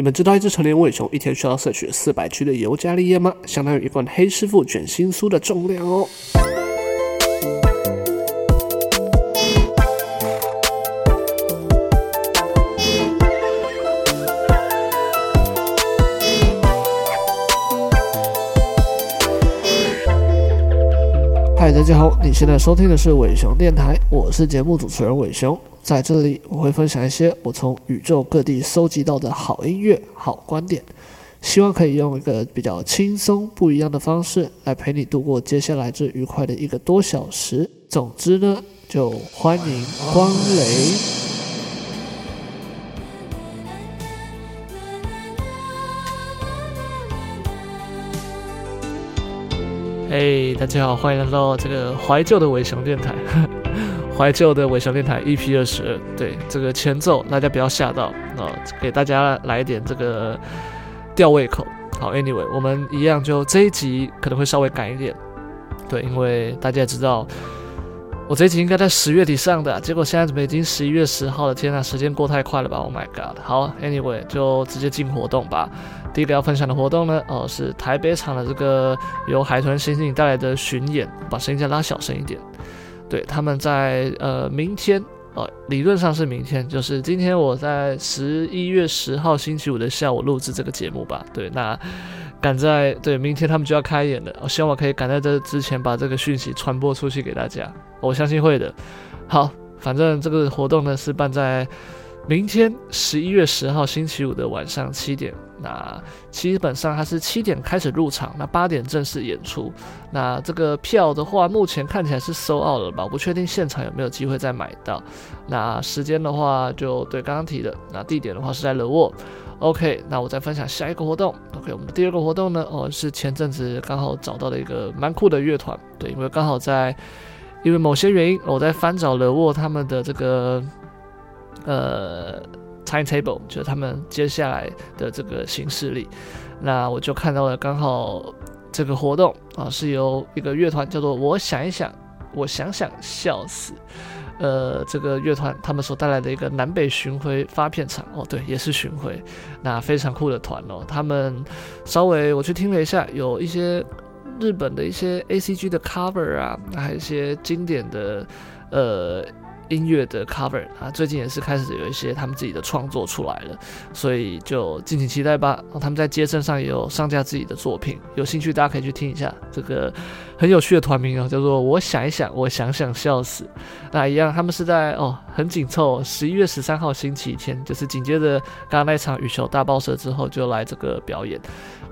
你们知道一只成年尾熊一天需要摄取四百 G 的尤加利叶吗？相当于一罐黑师傅卷心酥的重量哦。大家好，你现在收听的是伟雄电台，我是节目主持人伟雄。在这里，我会分享一些我从宇宙各地搜集到的好音乐、好观点，希望可以用一个比较轻松、不一样的方式来陪你度过接下来这愉快的一个多小时。总之呢，就欢迎光临。哎，大家好，欢迎来到这个怀旧的伟熊电台。怀旧的伟熊电台 EP 二十，对这个前奏，大家不要吓到啊！给大家来一点这个吊胃口。好，Anyway，我们一样就这一集可能会稍微赶一点，对，因为大家也知道我这一集应该在十月底上的，结果现在怎么已经十一月十号了？天呐，时间过太快了吧！Oh my god！好，Anyway，就直接进活动吧。第一个要分享的活动呢，哦，是台北场的这个由海豚刑警带来的巡演，把声音再拉小声一点。对，他们在呃明天，呃理论上是明天，就是今天我在十一月十号星期五的下午录制这个节目吧。对，那赶在对明天他们就要开演了，我希望我可以赶在这之前把这个讯息传播出去给大家，我相信会的。好，反正这个活动呢是办在。明天十一月十号星期五的晚上七点，那基本上它是七点开始入场，那八点正式演出。那这个票的话，目前看起来是售罄了吧？我不确定现场有没有机会再买到。那时间的话，就对刚刚提的。那地点的话是在 The Wall。OK，那我再分享下一个活动。OK，我们的第二个活动呢，哦，是前阵子刚好找到了一个蛮酷的乐团。对，因为刚好在因为某些原因，我在翻找雷沃他们的这个。呃，timetable 就是他们接下来的这个行事历，那我就看到了，刚好这个活动啊是由一个乐团叫做我想一想，我想想笑死，呃，这个乐团他们所带来的一个南北巡回发片场哦，对，也是巡回，那非常酷的团哦，他们稍微我去听了一下，有一些日本的一些 ACG 的 cover 啊，还有一些经典的呃。音乐的 cover 啊，最近也是开始有一些他们自己的创作出来了，所以就敬请期待吧。他们在街声上也有上架自己的作品，有兴趣大家可以去听一下。这个很有趣的团名啊，叫做“我想一想，我想想笑死”。那一样，他们是在哦很紧凑，十一月十三号星期天，就是紧接着刚刚那场羽球大爆射之后就来这个表演。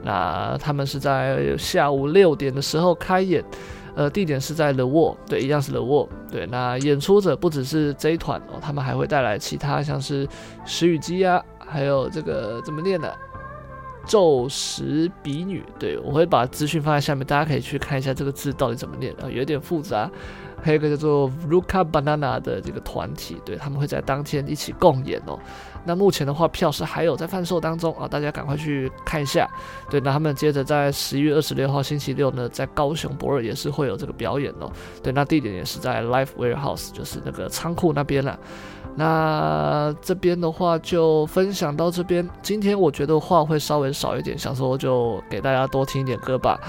那他们是在下午六点的时候开演。呃，地点是在 The Wall，对，一样是 The Wall，对。那演出者不只是 J 团哦，他们还会带来其他，像是石羽姬啊，还有这个怎么念的，宙石比女，对，我会把资讯放在下面，大家可以去看一下这个字到底怎么念啊，有点复杂。还有一个叫做 Ruka Banana 的这个团体，对，他们会在当天一起共演哦。那目前的话，票是还有在贩售当中啊，大家赶快去看一下。对，那他们接着在十一月二十六号星期六呢，在高雄博尔也是会有这个表演哦。对，那地点也是在 Live Warehouse，就是那个仓库那边了。那这边的话就分享到这边。今天我觉得话会稍微少一点，想说就给大家多听一点歌吧。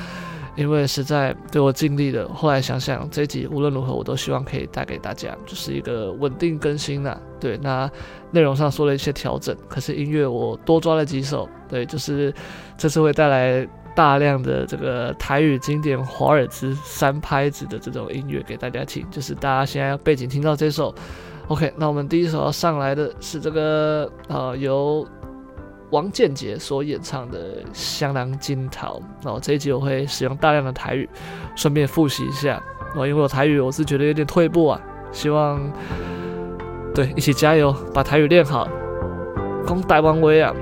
因为实在对我尽力了，后来想想这集无论如何我都希望可以带给大家就是一个稳定更新呐。对，那内容上说了一些调整，可是音乐我多抓了几首。对，就是这次会带来大量的这个台语经典华尔兹三拍子的这种音乐给大家听，就是大家现在背景听到这首。OK，那我们第一首要上来的是这个呃由。王建杰所演唱的《香囊金桃》哦，这一集我会使用大量的台语，顺便复习一下。哦，因为我台语我是觉得有点退步啊，希望对一起加油，把台语练好，讲台湾话啊。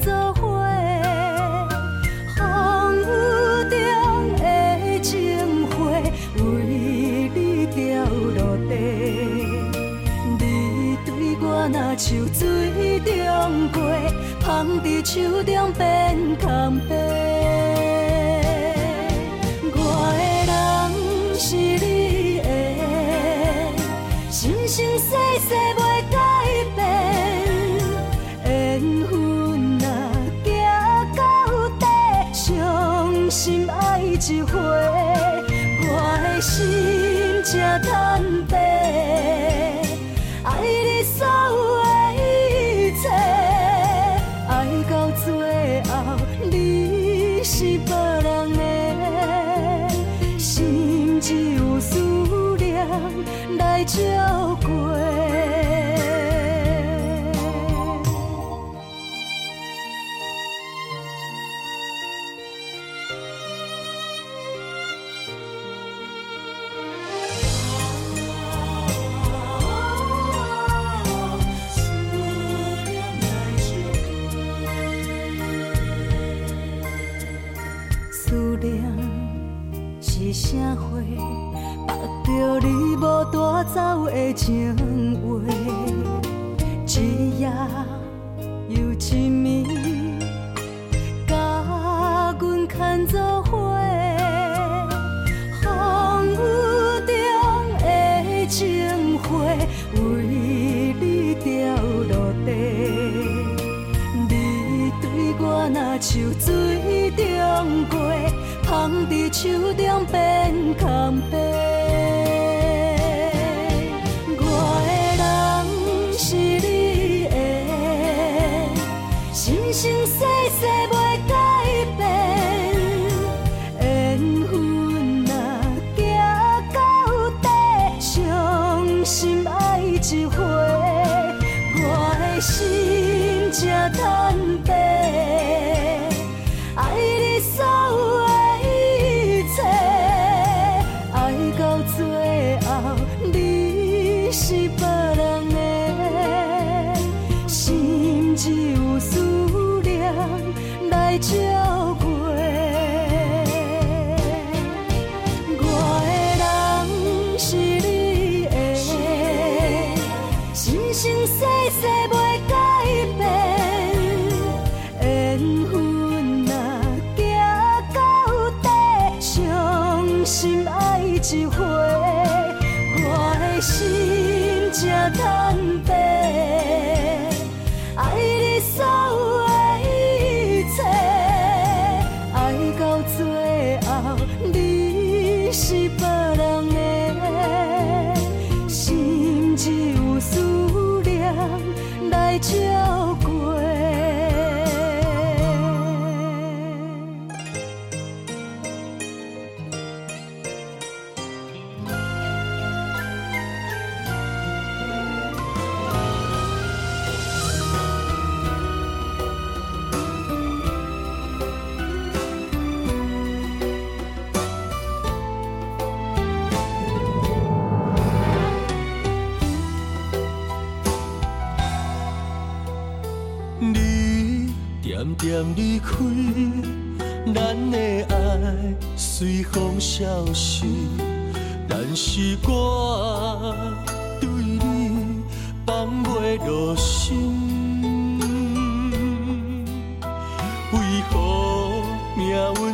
作，风雨中的情为你掉落地，你对我若像水中央，捧在手中变干杯。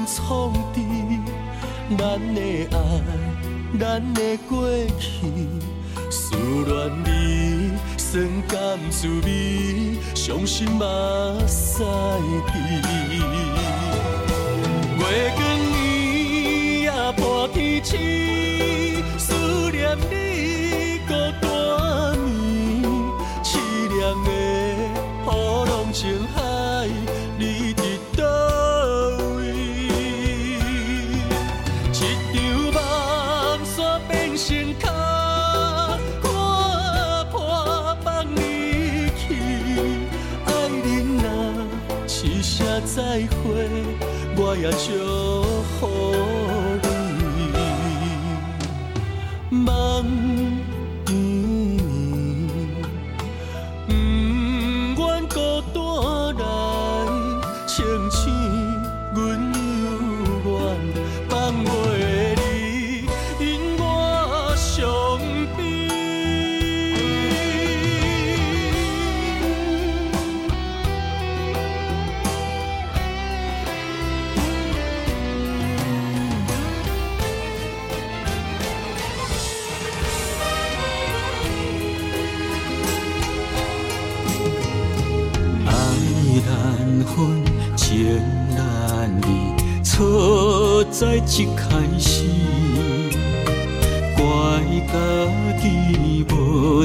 创治咱的爱，咱的过去，思念你酸甘滋味。伤心目屎滴，月光暝也破天星，思念你孤单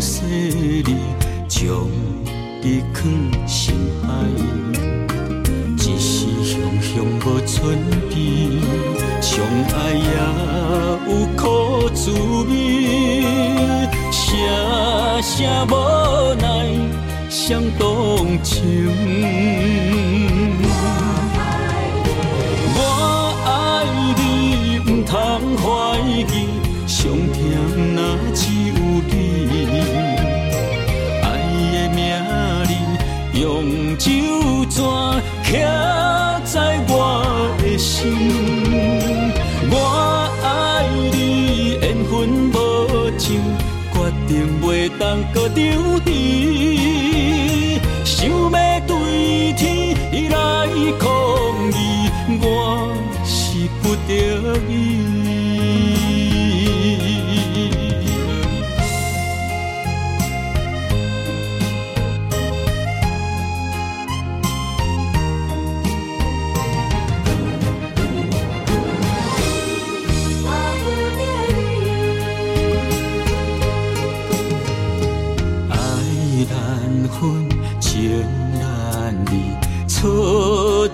将你藏心海一时想想无存在相爱也有苦滋味声声无奈相同情我爱你毋通怀疑伤痛那一当搁张持，想要对天来抗议，我是不得已。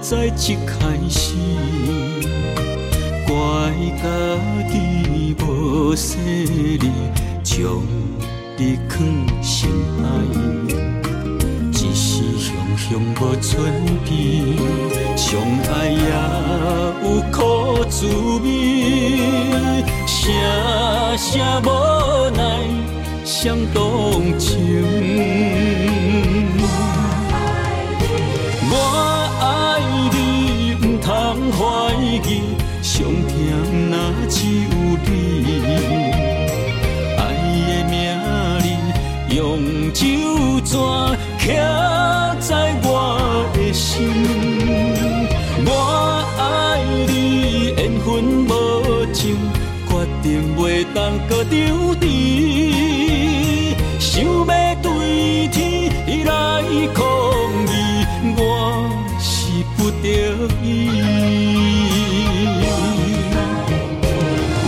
在一开始，怪家己无势力，将直去心内，只是熊熊无准备，相爱也有苦滋味，声声无奈伤动情。着丢，想要对天来抗议，我是不得已。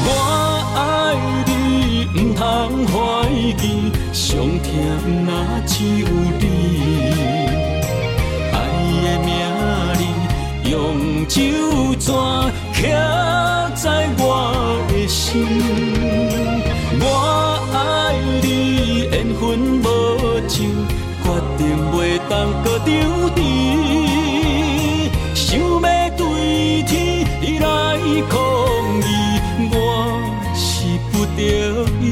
我爱你，毋通怀疑，上忝哪只有你。爱的名字，用酒泉袂当阁留恋，想要对天来抗议，我是不得已。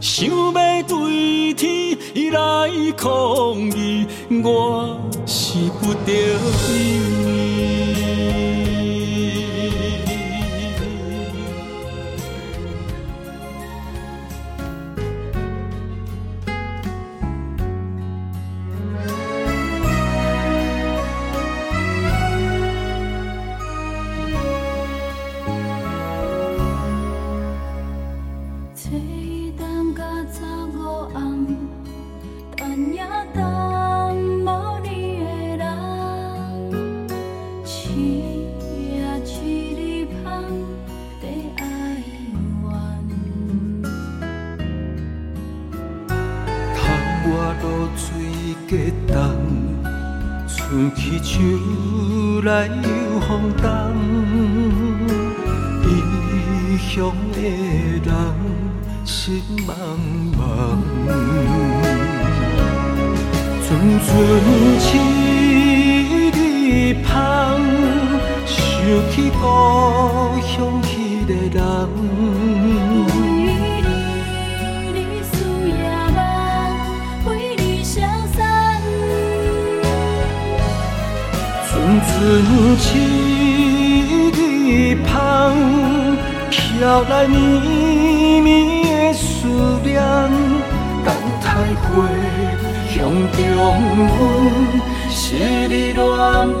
想要对天来抗议，我是不得已。秋来又风动，异乡的人心茫茫。阵阵七里香，想起故乡迄个人。阵七里香，飘来绵绵的思念，等待花香中阮昔日恋梦。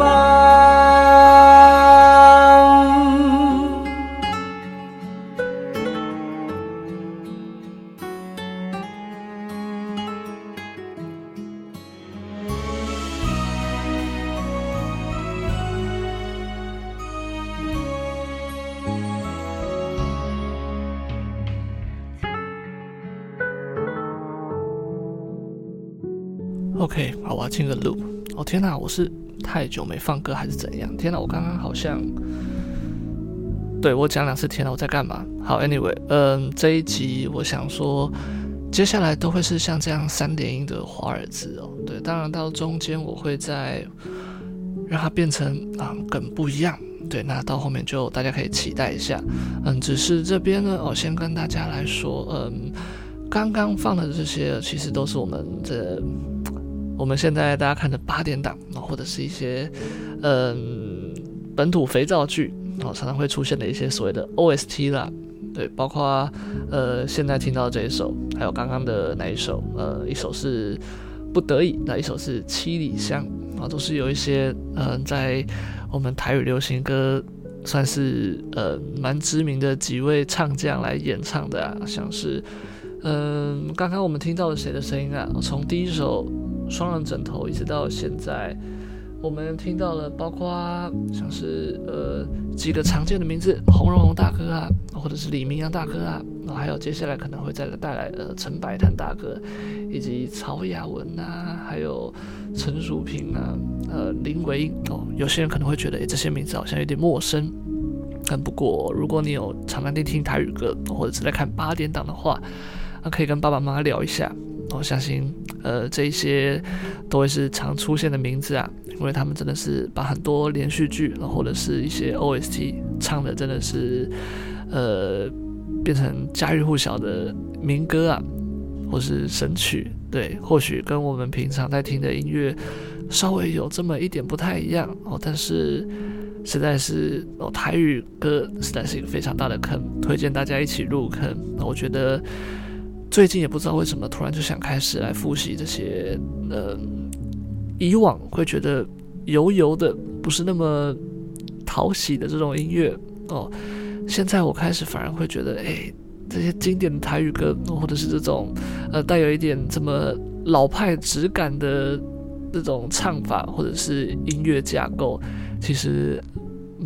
进个路。哦天哪，我是太久没放歌还是怎样？天哪，我刚刚好像，对，我讲两次天哪，我在干嘛？好，Anyway，嗯，这一集我想说，接下来都会是像这样三连音的华尔兹哦。对，当然到中间我会再让它变成啊、嗯、梗不一样。对，那到后面就大家可以期待一下。嗯，只是这边呢，我先跟大家来说，嗯，刚刚放的这些其实都是我们这。我们现在大家看的八点档或者是一些嗯本土肥皂剧哦，常常会出现的一些所谓的 OST 啦，对，包括呃现在听到这一首，还有刚刚的那一首，呃，一首是不得已，那一首是七里香啊，都是有一些嗯在我们台语流行歌算是呃蛮知名的几位唱将来演唱的啊，像是嗯刚刚我们听到了谁的声音啊？从第一首。双人枕头，一直到现在，我们听到了，包括像是呃几个常见的名字，洪荣宏大哥啊，或者是李明阳大哥啊，然后还有接下来可能会再带来呃陈百潭大哥，以及曹雅雯呐，还有陈淑萍啊，呃林维哦，有些人可能会觉得，诶这些名字好像有点陌生。但不过，如果你有常常听听台语歌，或者是在看八点档的话，那可以跟爸爸妈妈聊一下。我相信，呃，这些都会是常出现的名字啊，因为他们真的是把很多连续剧，或者是一些 OST 唱的真的是，呃，变成家喻户晓的民歌啊，或是神曲。对，或许跟我们平常在听的音乐稍微有这么一点不太一样哦，但是实在是哦，台语歌实在是一个非常大的坑，推荐大家一起入坑。那我觉得。最近也不知道为什么，突然就想开始来复习这些，呃，以往会觉得油油的，不是那么讨喜的这种音乐哦。现在我开始反而会觉得，哎，这些经典的台语歌，或者是这种呃带有一点这么老派质感的这种唱法，或者是音乐架构，其实。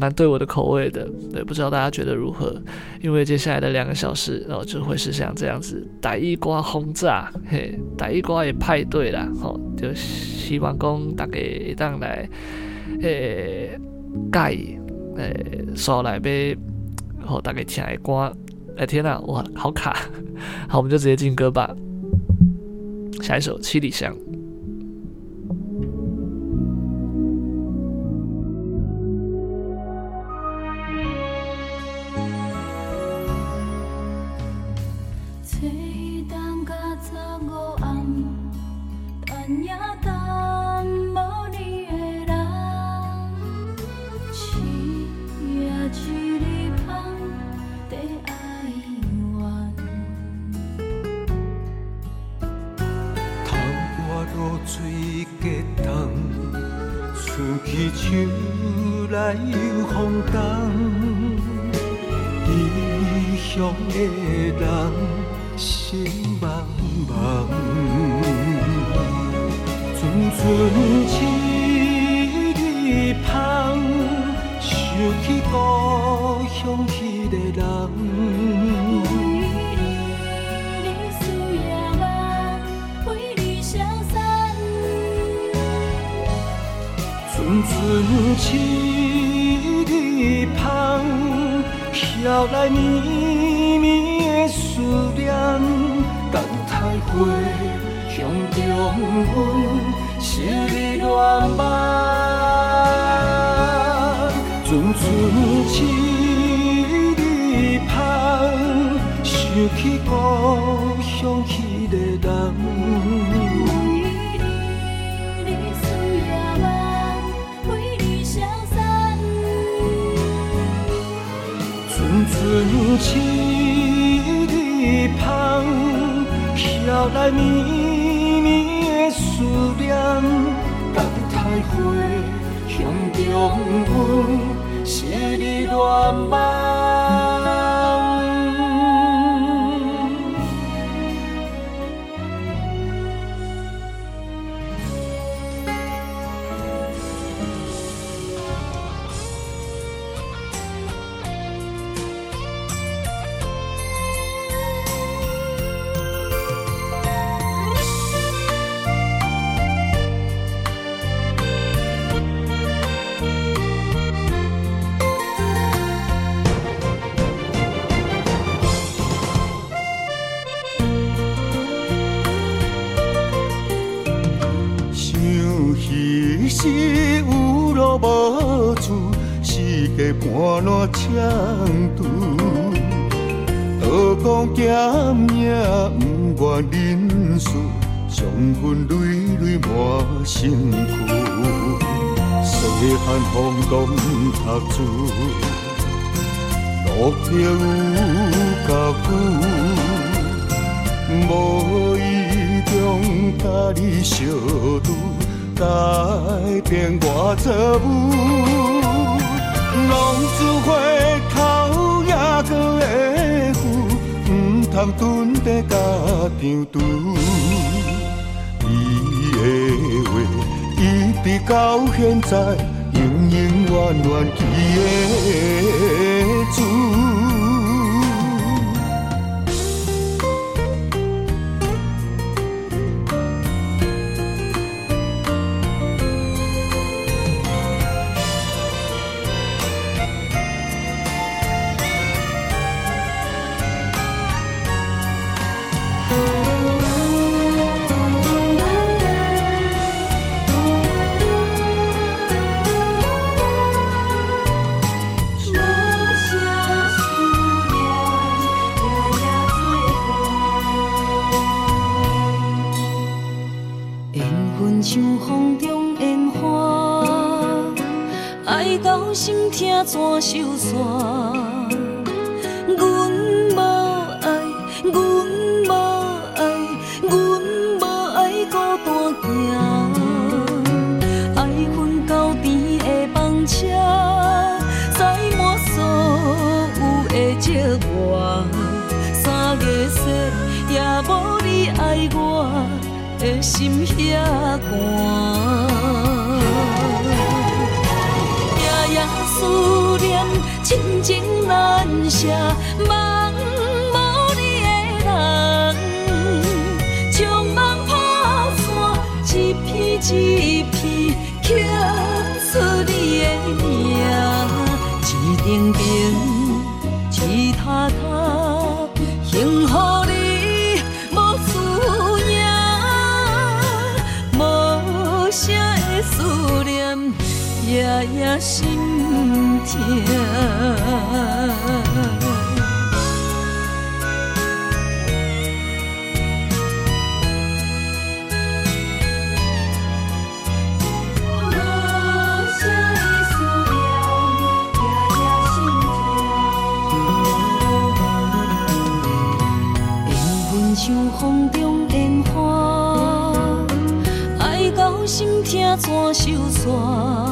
蛮对我的口味的，对，不知道大家觉得如何？因为接下来的两个小时，然后就会是像这样子，台语歌轰炸，嘿，台语歌也派对啦，吼、哦，就希望讲大家会当来，诶，介，诶，说来呗，好、哦，大家听的歌，哎，天呐，哇，好卡，好，我们就直接进歌吧，下一首《七里香》。秋来又风干，异乡的人心茫茫。阵阵秋雨香，想起故乡那个人。春枝的盼，飘来绵绵的思念，等待过乡中，阮昔日恋梦。春春枝日香，想起故乡去的人。春去的香，飘来绵绵的思念，等待花香中，阮写你恋梦。无处，四界盘乱迁徙。多讲行命，不愿认输，伤痕累累满身躯。细汉风荡读书，路票有够久，无意中甲你相拄。改变我这舞，浪子回头也搁会赴，唔通蹲在家场拄。伊的话一直到现在，永永远远记会住。心痛怎收煞？阮无爱，阮无爱，阮无爱孤单行，爱恨交织的房车，载满所有的寂寞，三月雪也无你爱我。的心遐寒，像风中烟花，爱到心痛怎收煞？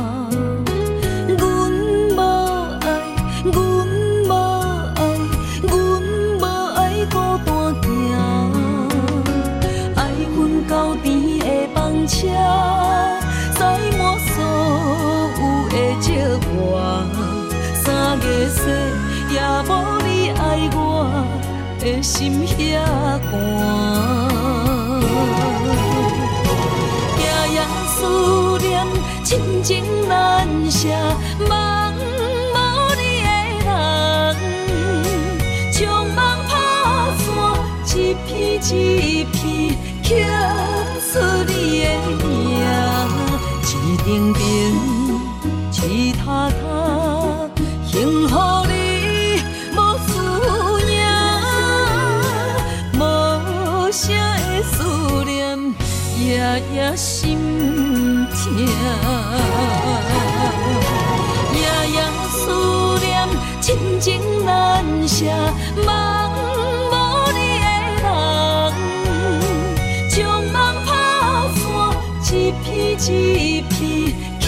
一片刻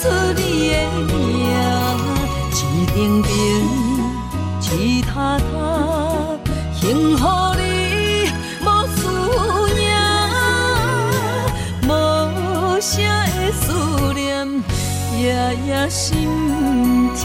出你的名，一程程，一塔塔，幸福你无思念，无声的思念，夜夜心痛。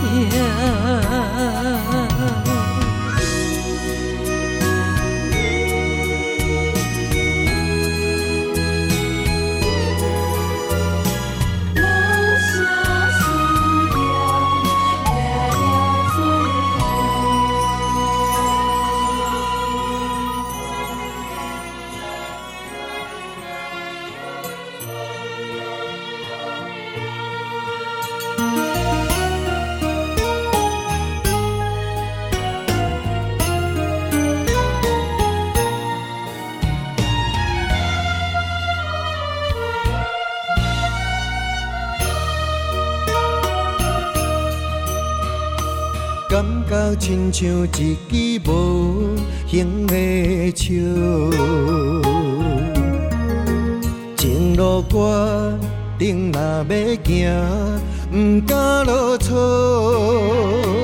亲像一支无形的手，情路决定若要行，不敢落错。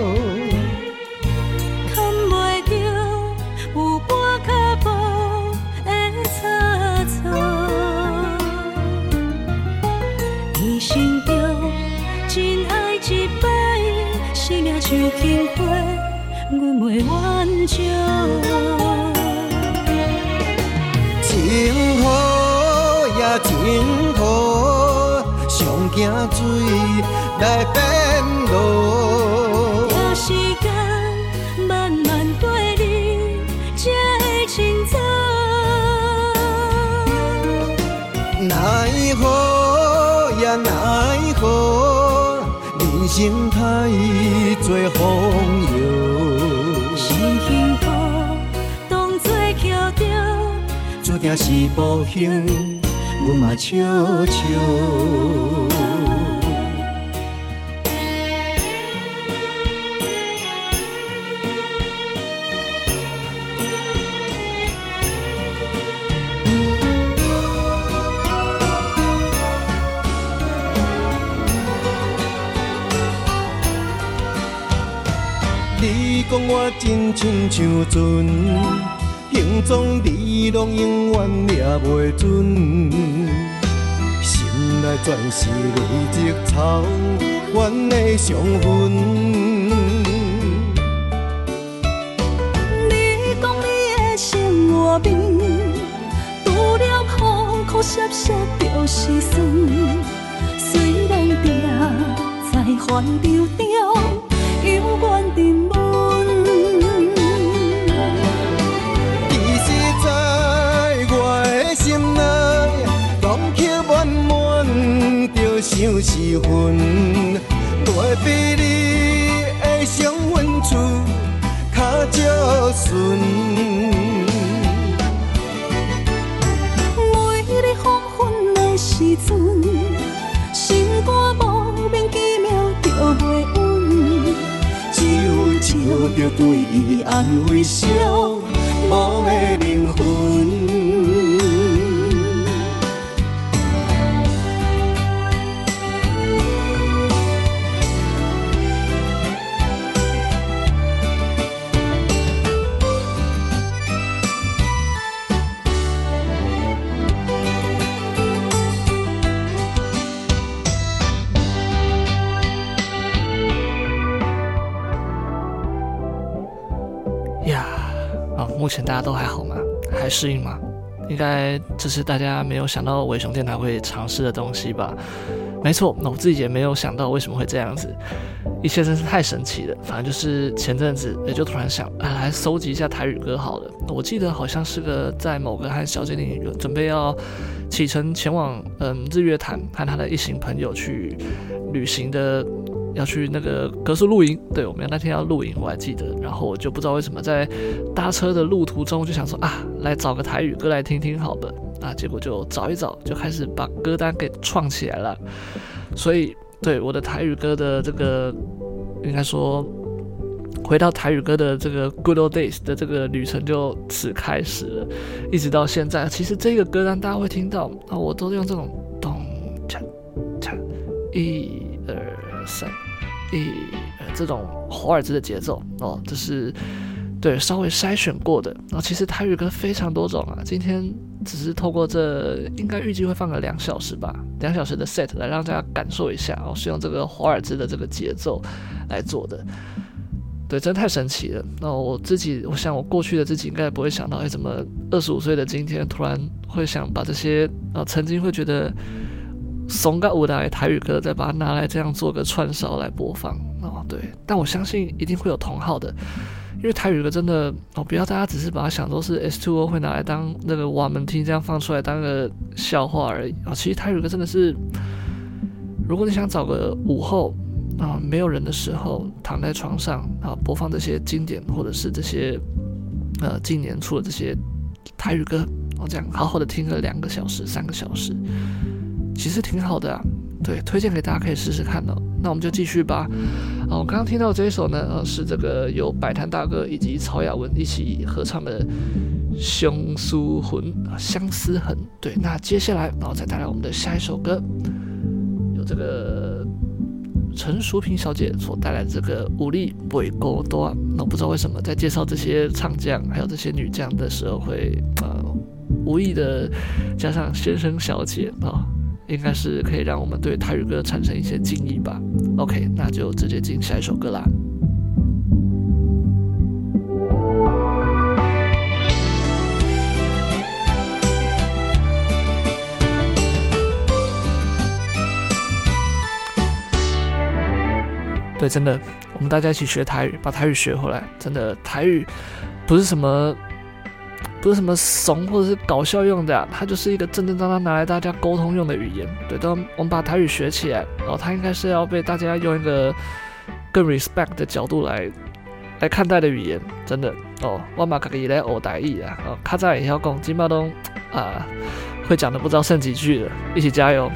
风摇。是幸福当作桥着，注定是不幸，阮嘛笑笑。亲像船，形状你拢永远抓袂准。心内全是泪渍草原的伤痕。你讲你的心外面，除了苦苦涩涩就是酸。虽然定在欢乐中，永远沉照顺。每日黄昏的时阵，心肝莫名其妙就袂稳，只有只有着对伊安慰小目前大家都还好吗？还适应吗？应该这是大家没有想到伟雄电台会尝试的东西吧？没错，那我自己也没有想到为什么会这样子，一切真是太神奇了。反正就是前阵子也就突然想，啊，来搜集一下台语歌好了。我记得好像是个在某个和小精灵准备要启程前往嗯日月潭和他的一行朋友去旅行的。要去那个歌宿露营，对，我们那天要露营，我还记得。然后我就不知道为什么在搭车的路途中，就想说啊，来找个台语歌来听听好的。啊，结果就找一找，就开始把歌单给创起来了。所以，对我的台语歌的这个，应该说回到台语歌的这个 Good Old Days 的这个旅程就此开始了，一直到现在。其实这个歌单大家会听到啊，我都用这种咚锵锵一二。三，一，这种华尔兹的节奏哦，这是对稍微筛选过的。然后其实台语歌非常多种啊，今天只是透过这应该预计会放个两小时吧，两小时的 set 来让大家感受一下哦，是用这个华尔兹的这个节奏来做的。对，真太神奇了。那我自己，我想我过去的自己应该也不会想到，哎，怎么二十五岁的今天突然会想把这些啊，曾经会觉得。松个舞台台语歌，再把它拿来这样做个串烧来播放哦，对，但我相信一定会有同好的，因为台语歌真的哦，不要大家只是把它想作是 S Two O 会拿来当那个瓦门听这样放出来当个笑话而已啊，其实台语歌真的是，如果你想找个午后啊没有人的时候躺在床上啊播放这些经典或者是这些呃近年出的这些台语歌哦，这样好好的听个两个小时三个小时。其实挺好的啊，对，推荐给大家可以试试看哦。那我们就继续吧。啊，我刚刚听到这一首呢，呃，是这个由摆摊大哥以及曹雅文一起合唱的《相思魂》啊，《相思痕》。对，那接下来，然后再带来我们的下一首歌，有这个陈淑萍小姐所带来的这个《有你袂孤单》。那我不知道为什么在介绍这些唱将还有这些女将的时候会，会呃无意的加上先生小姐啊。应该是可以让我们对台语歌产生一些敬意吧。OK，那就直接进下一首歌啦。对，真的，我们大家一起学台语，把台语学回来。真的，台语不是什么。不是什么怂或者是搞笑用的，它就是一个正正当当拿来大家沟通用的语言。对，当我们把台语学起来，然后它应该是要被大家用一个更 respect 的角度来来看待的语言。真的哦，我嘛可以来学台语啊。哦，卡在也要讲，金马东啊，会讲的不知道剩几句了，一起加油！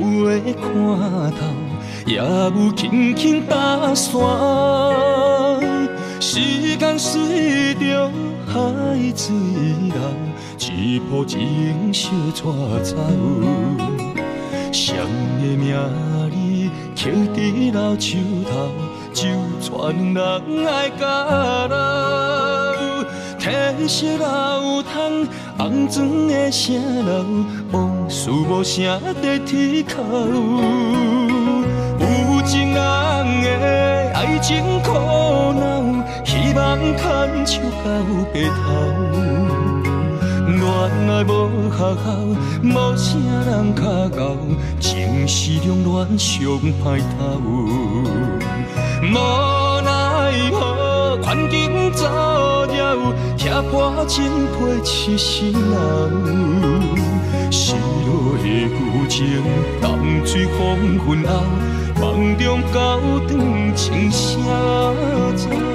袂看透，也有轻轻打散。时间随着海水流，一步情相带走。谁的名字刻在老树头，就全人爱甲老。褪色老窗，红砖的城楼，事无声在天口。有情人的爱情苦恼，希望牵手到白头。恋爱无学校，无啥人教教，情是两乱上歹头。无奈何，环境造谣，拆破真配痴心人。旧情，淡水黄昏后，梦中高长青啥走。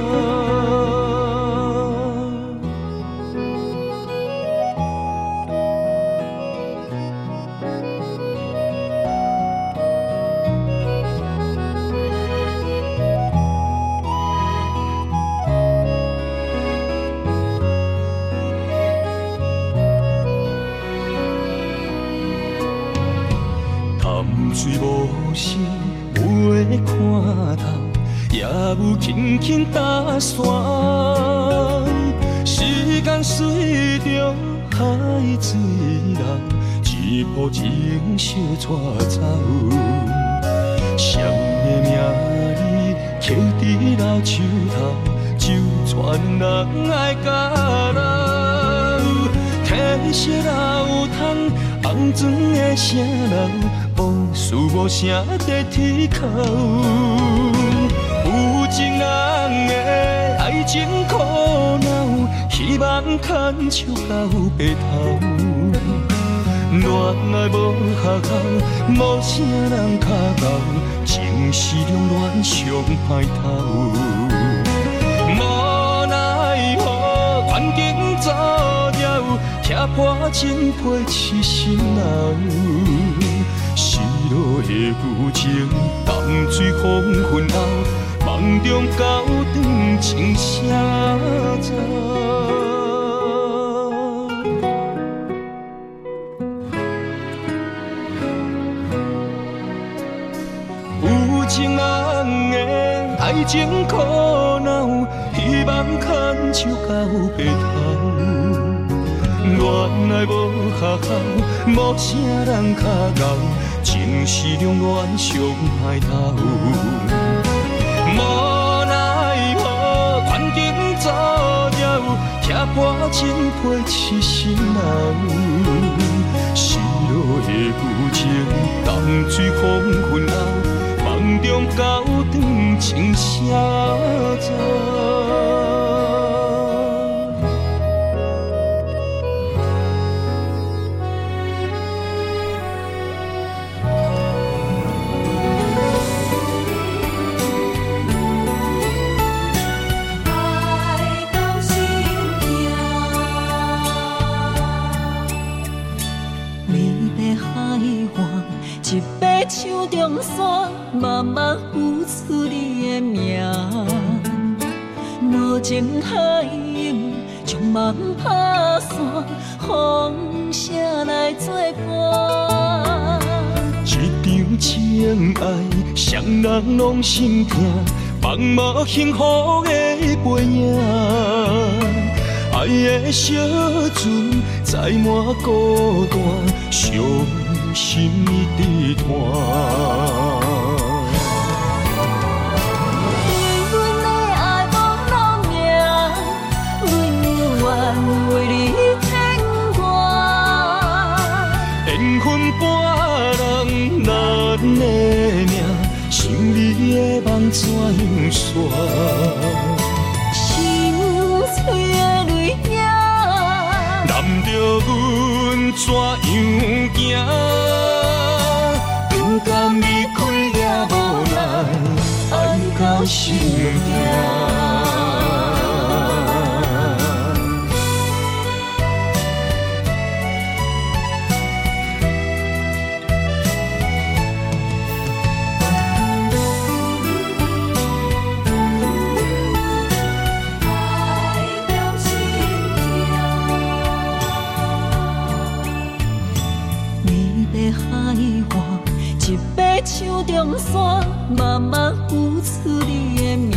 有。情人的爱情苦恼，希望牵手到白头。恋爱无下口，无啥人教导，情是两乱上歹头。无奈何，环境造谣，拆破真配痴心人。失落的旧情，淡水黄昏后。梦中高长青啥走？有情人的爱情苦恼，希望牵手到白头。恋爱无学校，无啥人教导，情是两乱上歹头。拆破真配痴心人，失落的旧情，淡水黄昏后，梦中高长青啥走？人拢心痛，茫无幸福的背影。爱的小船载满孤单，伤心一直拖。怎样说？心碎的泪影，难着阮怎样行？不甘离开也无奈，爱到心痛。山，慢慢付出你的名。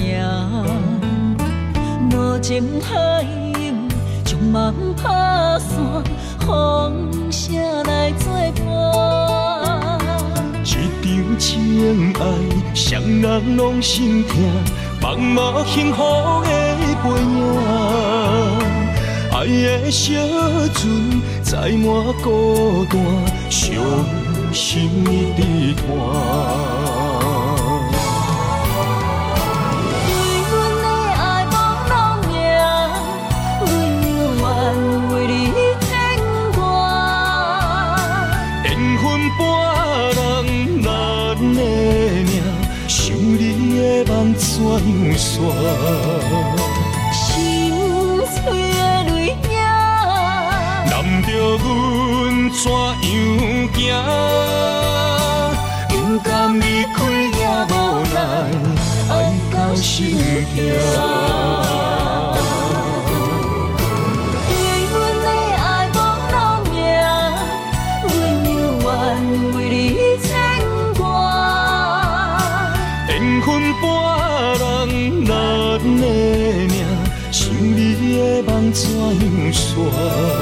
无情海涌，将梦打散，风声来作伴。一场情爱，双人拢心痛，茫茫幸福的背影。爱的小船载满孤单，伤心的伴。怎心碎的泪影，难着阮怎样行？不甘离开也无奈，爱到心痛。样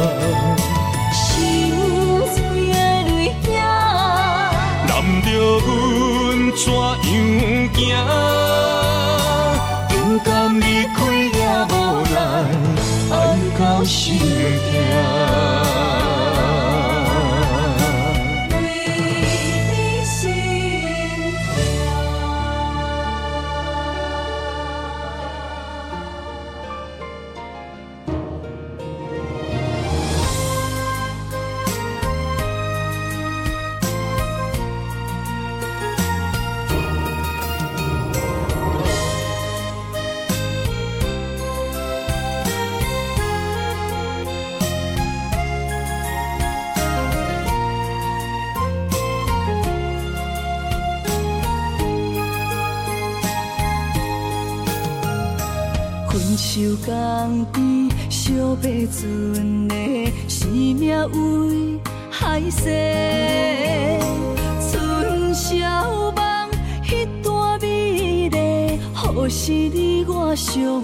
是你我上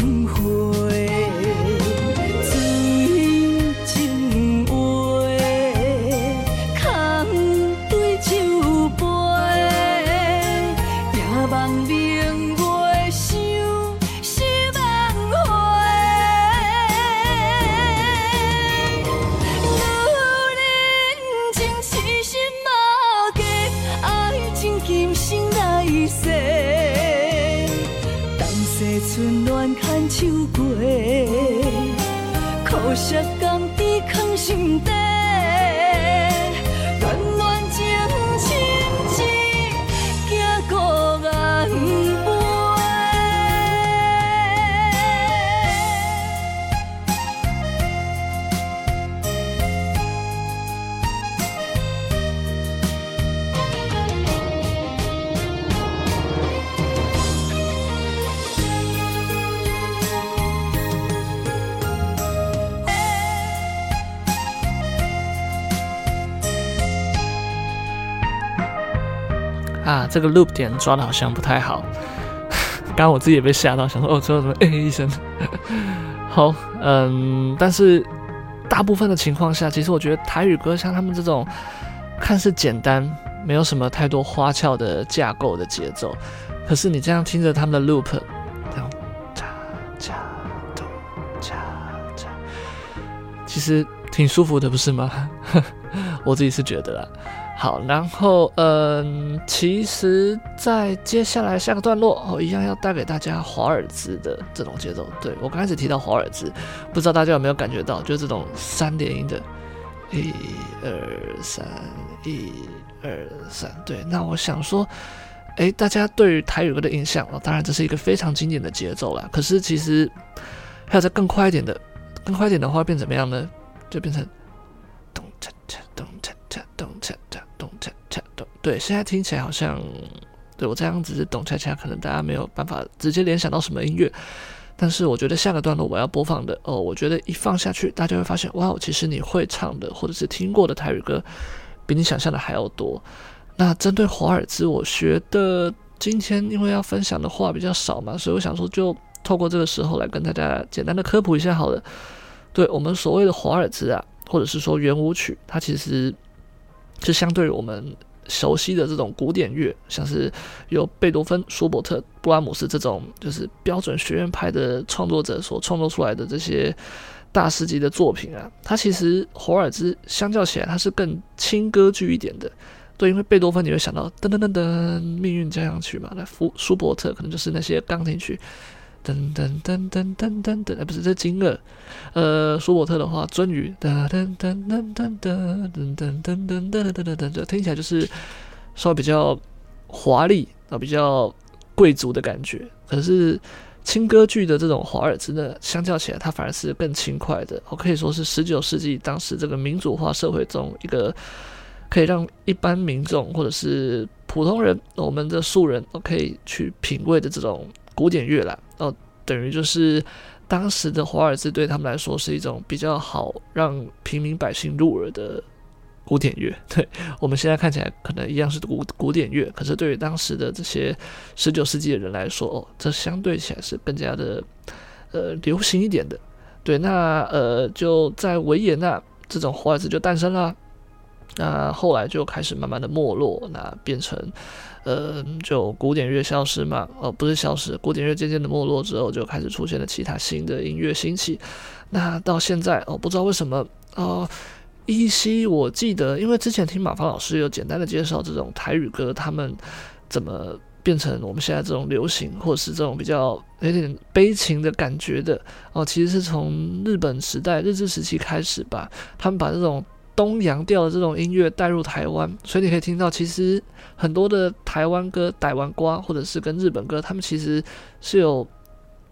这个 loop 点抓的好像不太好，刚刚我自己也被吓到，想说哦，最后怎么哎一声？好，嗯，但是大部分的情况下，其实我觉得台语歌像他们这种看似简单，没有什么太多花俏的架构的节奏，可是你这样听着他们的 loop，这样恰恰咚恰恰，其实挺舒服的，不是吗？我自己是觉得啦。好，然后嗯，其实，在接下来下个段落，我一样要带给大家华尔兹的这种节奏。对，我刚开始提到华尔兹，不知道大家有没有感觉到，就是这种三连音的，一二三，一二三。对，那我想说，诶，大家对于台语歌的印象，哦当然这是一个非常经典的节奏啦。可是其实还有再更快一点的，更快一点的话变怎么样呢？就变成咚嚓嚓咚嚓嚓咚嚓嚓。咚恰恰咚，对，现在听起来好像，对我这样子是咚恰恰，可能大家没有办法直接联想到什么音乐，但是我觉得下个段落我要播放的哦，我觉得一放下去，大家会发现，哇，其实你会唱的或者是听过的台语歌，比你想象的还要多。那针对华尔兹，我学的今天因为要分享的话比较少嘛，所以我想说就透过这个时候来跟大家简单的科普一下好了。对，我们所谓的华尔兹啊，或者是说圆舞曲，它其实是相对于我们熟悉的这种古典乐，像是由贝多芬、舒伯特、布拉姆斯这种就是标准学院派的创作者所创作出来的这些大师级的作品啊，它其实华尔兹相较起来，它是更轻歌剧一点的。对，因为贝多芬你会想到噔噔噔噔命运交响曲嘛，那舒舒伯特可能就是那些钢琴曲，噔噔噔噔噔噔噔，不是这金耳，呃，舒伯特的话，鱒鱼，噔噔噔噔噔噔噔噔噔噔噔噔噔噔，听起来就是稍微比较华丽啊，比较贵族的感觉。可是轻歌剧的这种华尔兹呢，相较起来，它反而是更轻快的。我可以说是十九世纪当时这个民主化社会中一个。可以让一般民众或者是普通人，我们的素人都可以去品味的这种古典乐啦。哦，等于就是当时的华尔兹对他们来说是一种比较好让平民百姓入耳的古典乐。对，我们现在看起来可能一样是古古典乐，可是对于当时的这些十九世纪的人来说，哦，这相对起来是更加的呃流行一点的。对，那呃就在维也纳，这种华尔兹就诞生了。那后来就开始慢慢的没落，那变成，呃，就古典乐消失嘛，哦，不是消失，古典乐渐渐的没落之后，就开始出现了其他新的音乐兴起。那到现在，哦，不知道为什么，哦，依稀我记得，因为之前听马芳老师有简单的介绍这种台语歌，他们怎么变成我们现在这种流行，或是这种比较有点悲情的感觉的，哦，其实是从日本时代日治时期开始吧，他们把这种。东洋调的这种音乐带入台湾，所以你可以听到，其实很多的台湾歌、台湾歌，或者是跟日本歌，他们其实是有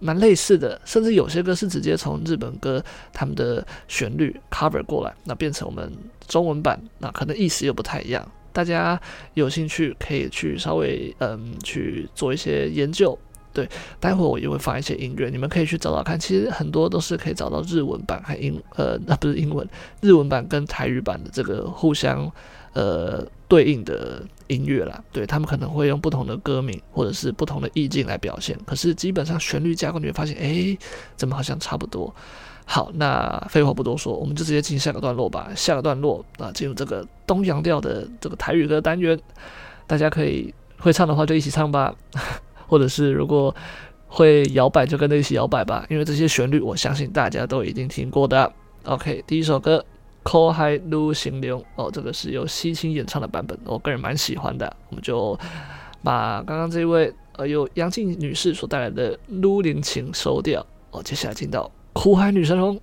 蛮类似的，甚至有些歌是直接从日本歌他们的旋律 cover 过来，那变成我们中文版，那可能意思又不太一样。大家有兴趣可以去稍微嗯去做一些研究。对，待会我也会放一些音乐，你们可以去找找看。其实很多都是可以找到日文版和英呃，那不是英文，日文版跟台语版的这个互相呃对应的音乐啦。对，他们可能会用不同的歌名或者是不同的意境来表现，可是基本上旋律架构你会发现，哎，怎么好像差不多？好，那废话不多说，我们就直接进下个段落吧。下个段落啊，进入这个东洋调的这个台语歌单元，大家可以会唱的话就一起唱吧。或者是如果会摇摆，就跟着一起摇摆吧，因为这些旋律我相信大家都已经听过的。OK，第一首歌《苦海女神龙》哦，这个是由西青演唱的版本，我个人蛮喜欢的。我们就把刚刚这位呃由杨静女士所带来的《女人情》收掉哦，接下来进到《苦海女神龙》。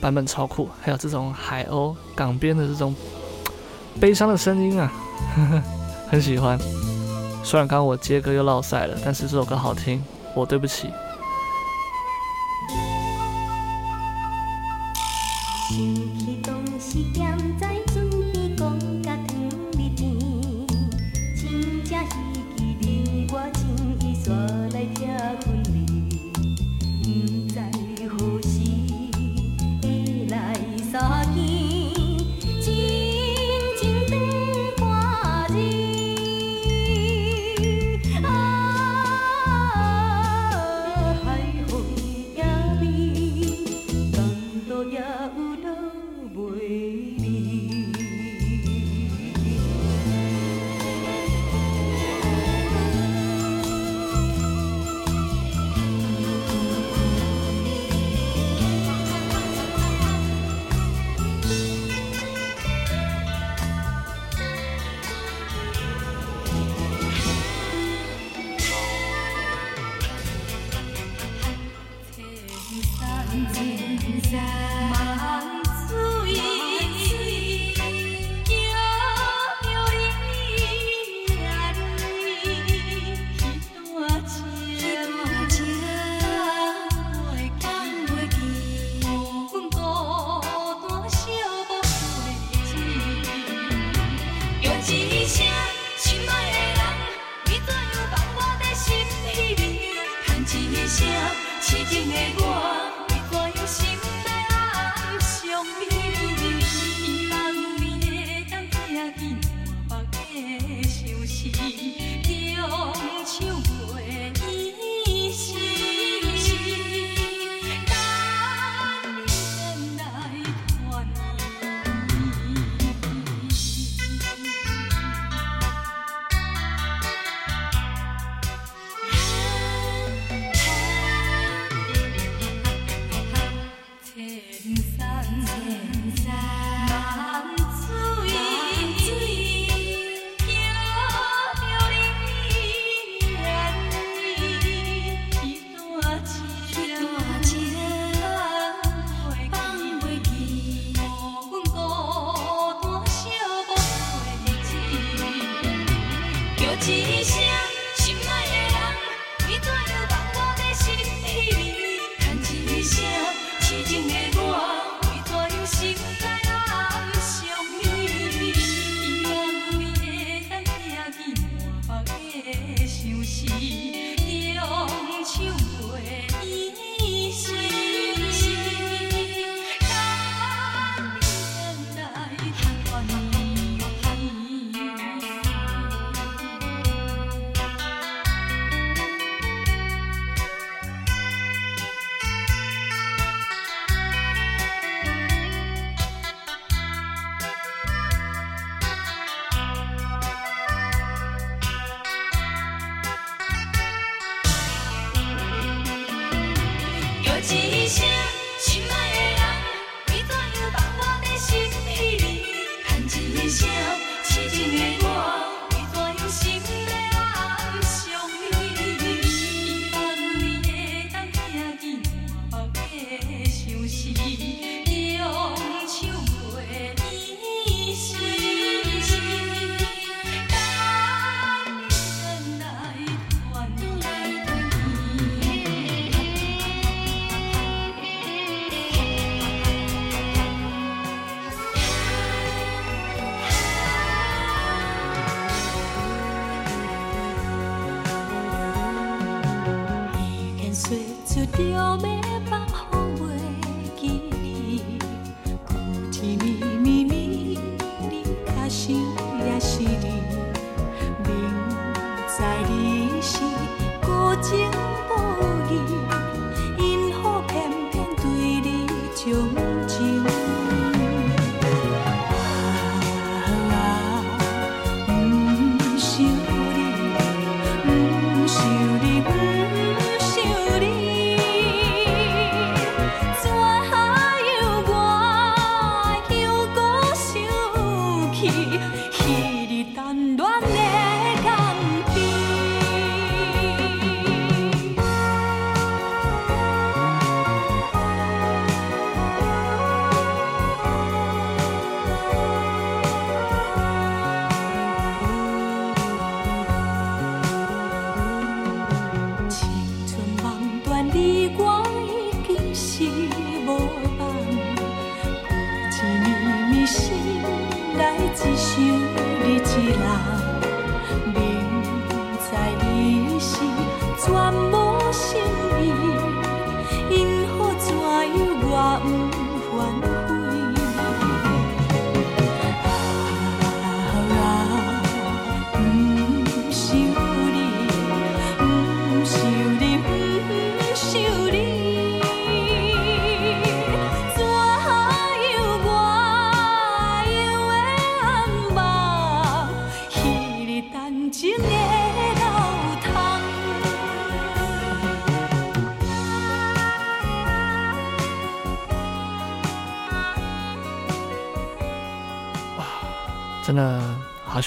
版本超酷，还有这种海鸥港边的这种悲伤的声音啊，呵呵，很喜欢。虽然刚刚我接歌又落赛了，但是这首歌好听，我对不起。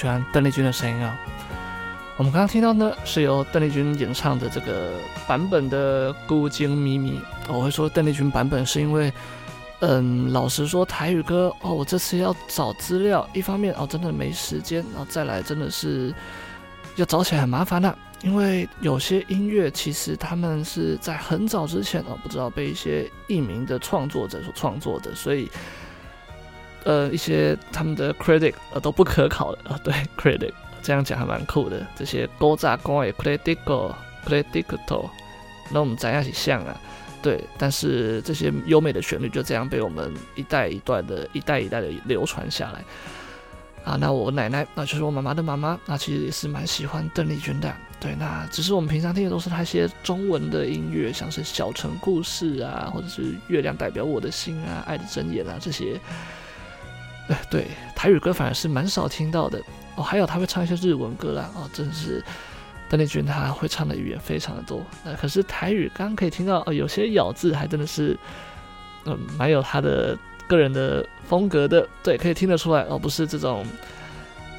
喜欢邓丽君的声音啊！我们刚刚听到呢，是由邓丽君演唱的这个版本的《孤金咪咪》。我会说邓丽君版本，是因为，嗯，老实说台语歌哦，我这次要找资料，一方面哦真的没时间，然后再来真的是要找起来很麻烦呐，因为有些音乐其实他们是在很早之前哦，不知道被一些艺名的创作者所创作的，所以。呃，一些他们的 credit 呃都不可考的啊、呃，对 credit 这样讲还蛮酷的。这些古早歌的 critical critical，那我们怎样去像啊？对，但是这些优美的旋律就这样被我们一代一代的一代一代的流传下来啊。那我奶奶，那就是我妈妈的妈妈，那其实也是蛮喜欢邓丽君的。对，那只是我们平常听的都是她一些中文的音乐，像是《小城故事》啊，或者是《月亮代表我的心》啊，《爱的箴言》啊这些。对对，台语歌反而是蛮少听到的哦。还有他会唱一些日文歌啦，哦，真是邓丽君她会唱的语言非常的多。那可是台语刚刚可以听到哦，有些咬字还真的是嗯蛮有他的个人的风格的。对，可以听得出来哦，不是这种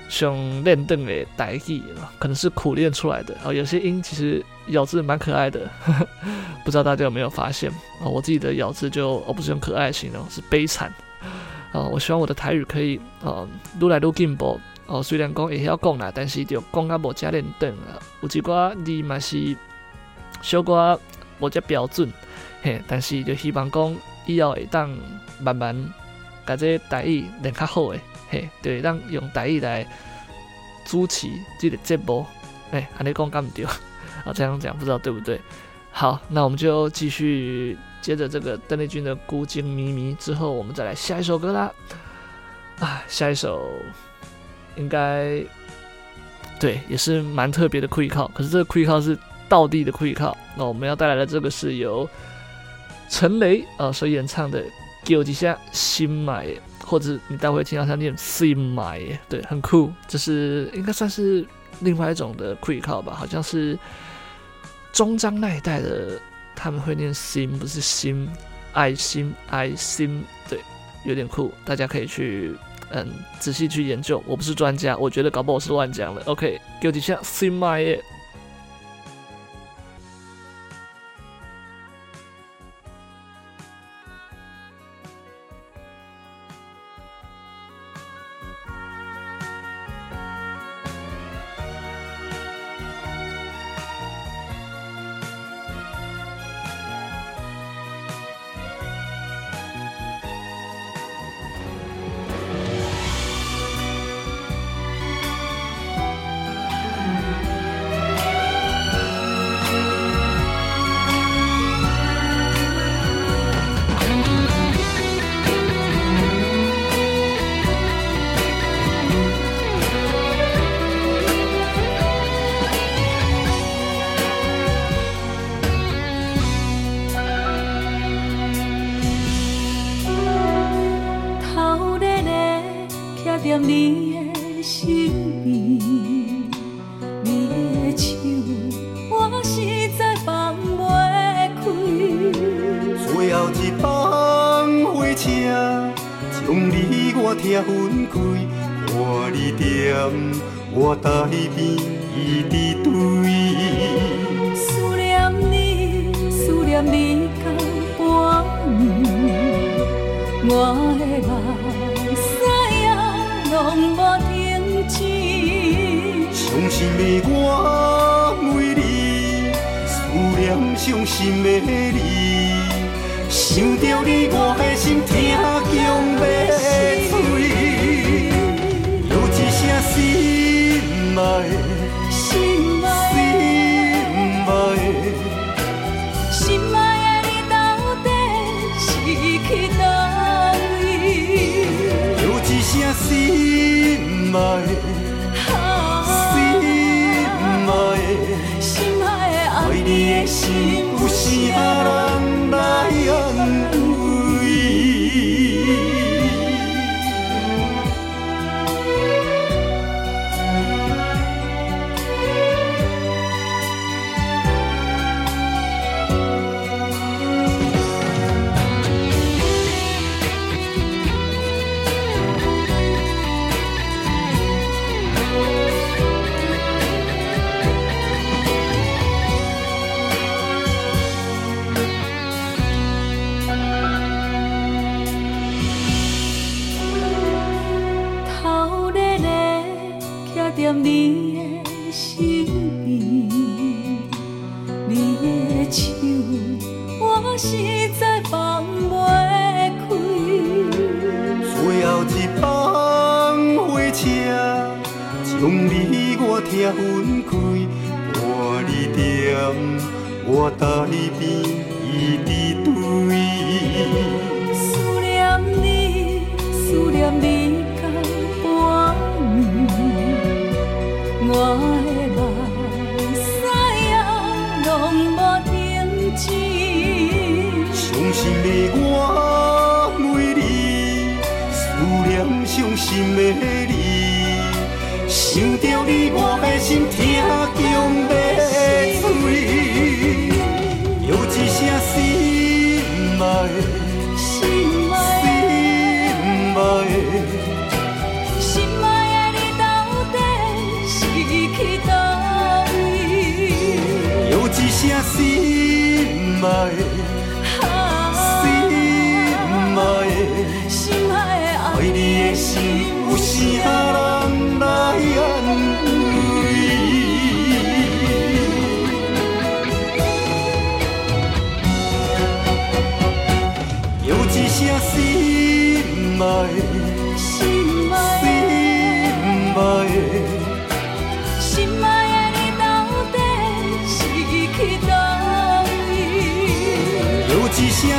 熊练邓的台语，可能是苦练出来的哦。有些音其实咬字蛮可爱的，呵呵，不知道大家有没有发现哦？我自己的咬字就哦不是用可爱形容，是悲惨。哦，我希望我的台语可以呃，愈来愈进步哦。虽然讲会晓讲啦，但是就讲啊无遮练邓啊，有几寡字嘛是小寡无遮标准嘿。但是就希望讲以后会当慢慢把这台语练较好诶嘿，对，让用台语来主持这个节目诶，安尼讲敢毋对 啊？这样讲不知道对不对？好，那我们就继续。接着这个邓丽君的《孤金咪咪》之后，我们再来下一首歌啦。啊，下一首应该对，也是蛮特别的 quick call。可是这个 quick call 是道地的 quick call。那我们要带来的这个是由陈雷啊所演唱的《叫一下心买》，或者你待会听到他念“心买”，对，很酷。这是应该算是另外一种的 quick call 吧？好像是中章那一代的。他们会念心，不是心，爱心，爱心，对，有点酷，大家可以去嗯仔细去研究。我不是专家，我觉得搞不好是乱讲的。OK，给我几下，See my it。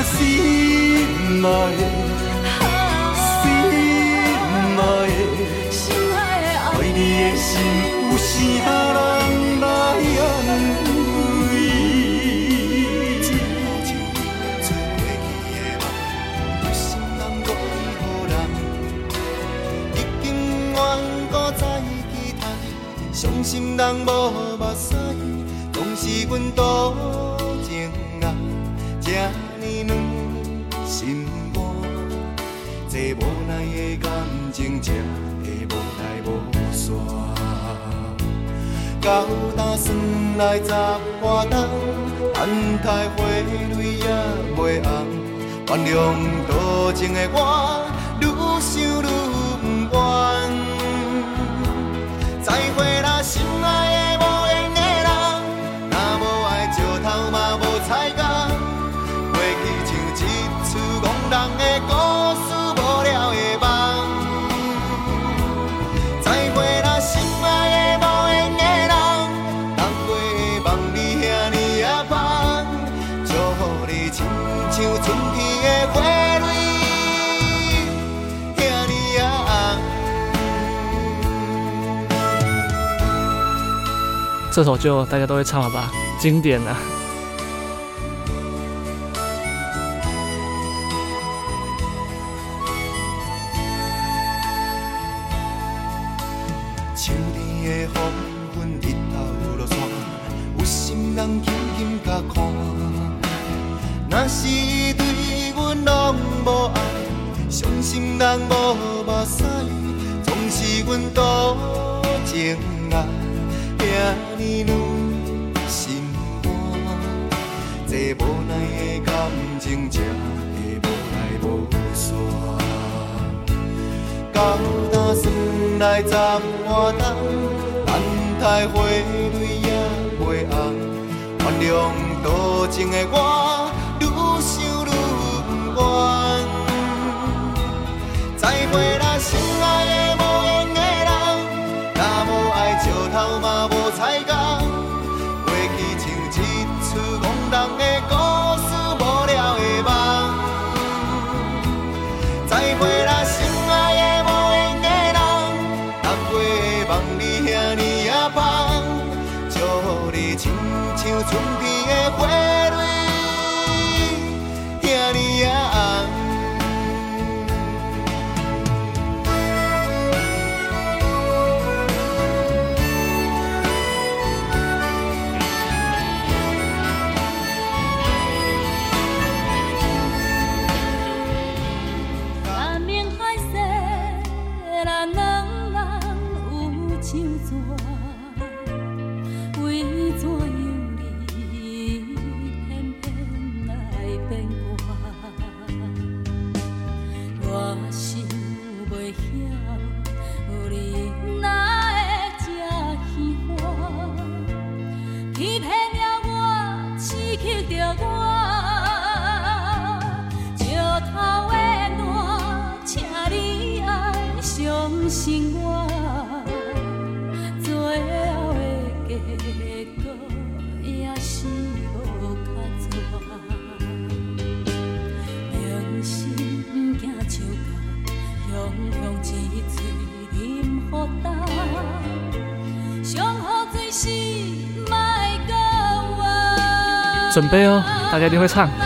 心爱的心爱的，爱你的心有啥人来安慰？做过去诶梦，有心人搁伊人？已经怨过再期待，伤心人无目屎。当时阮多。到打算来十外冬，等待花蕊也袂红，原谅多情的我，愈想愈不愿。再会啦，心爱。这首就大家都会唱了吧经典的准备哦，大家一定会唱。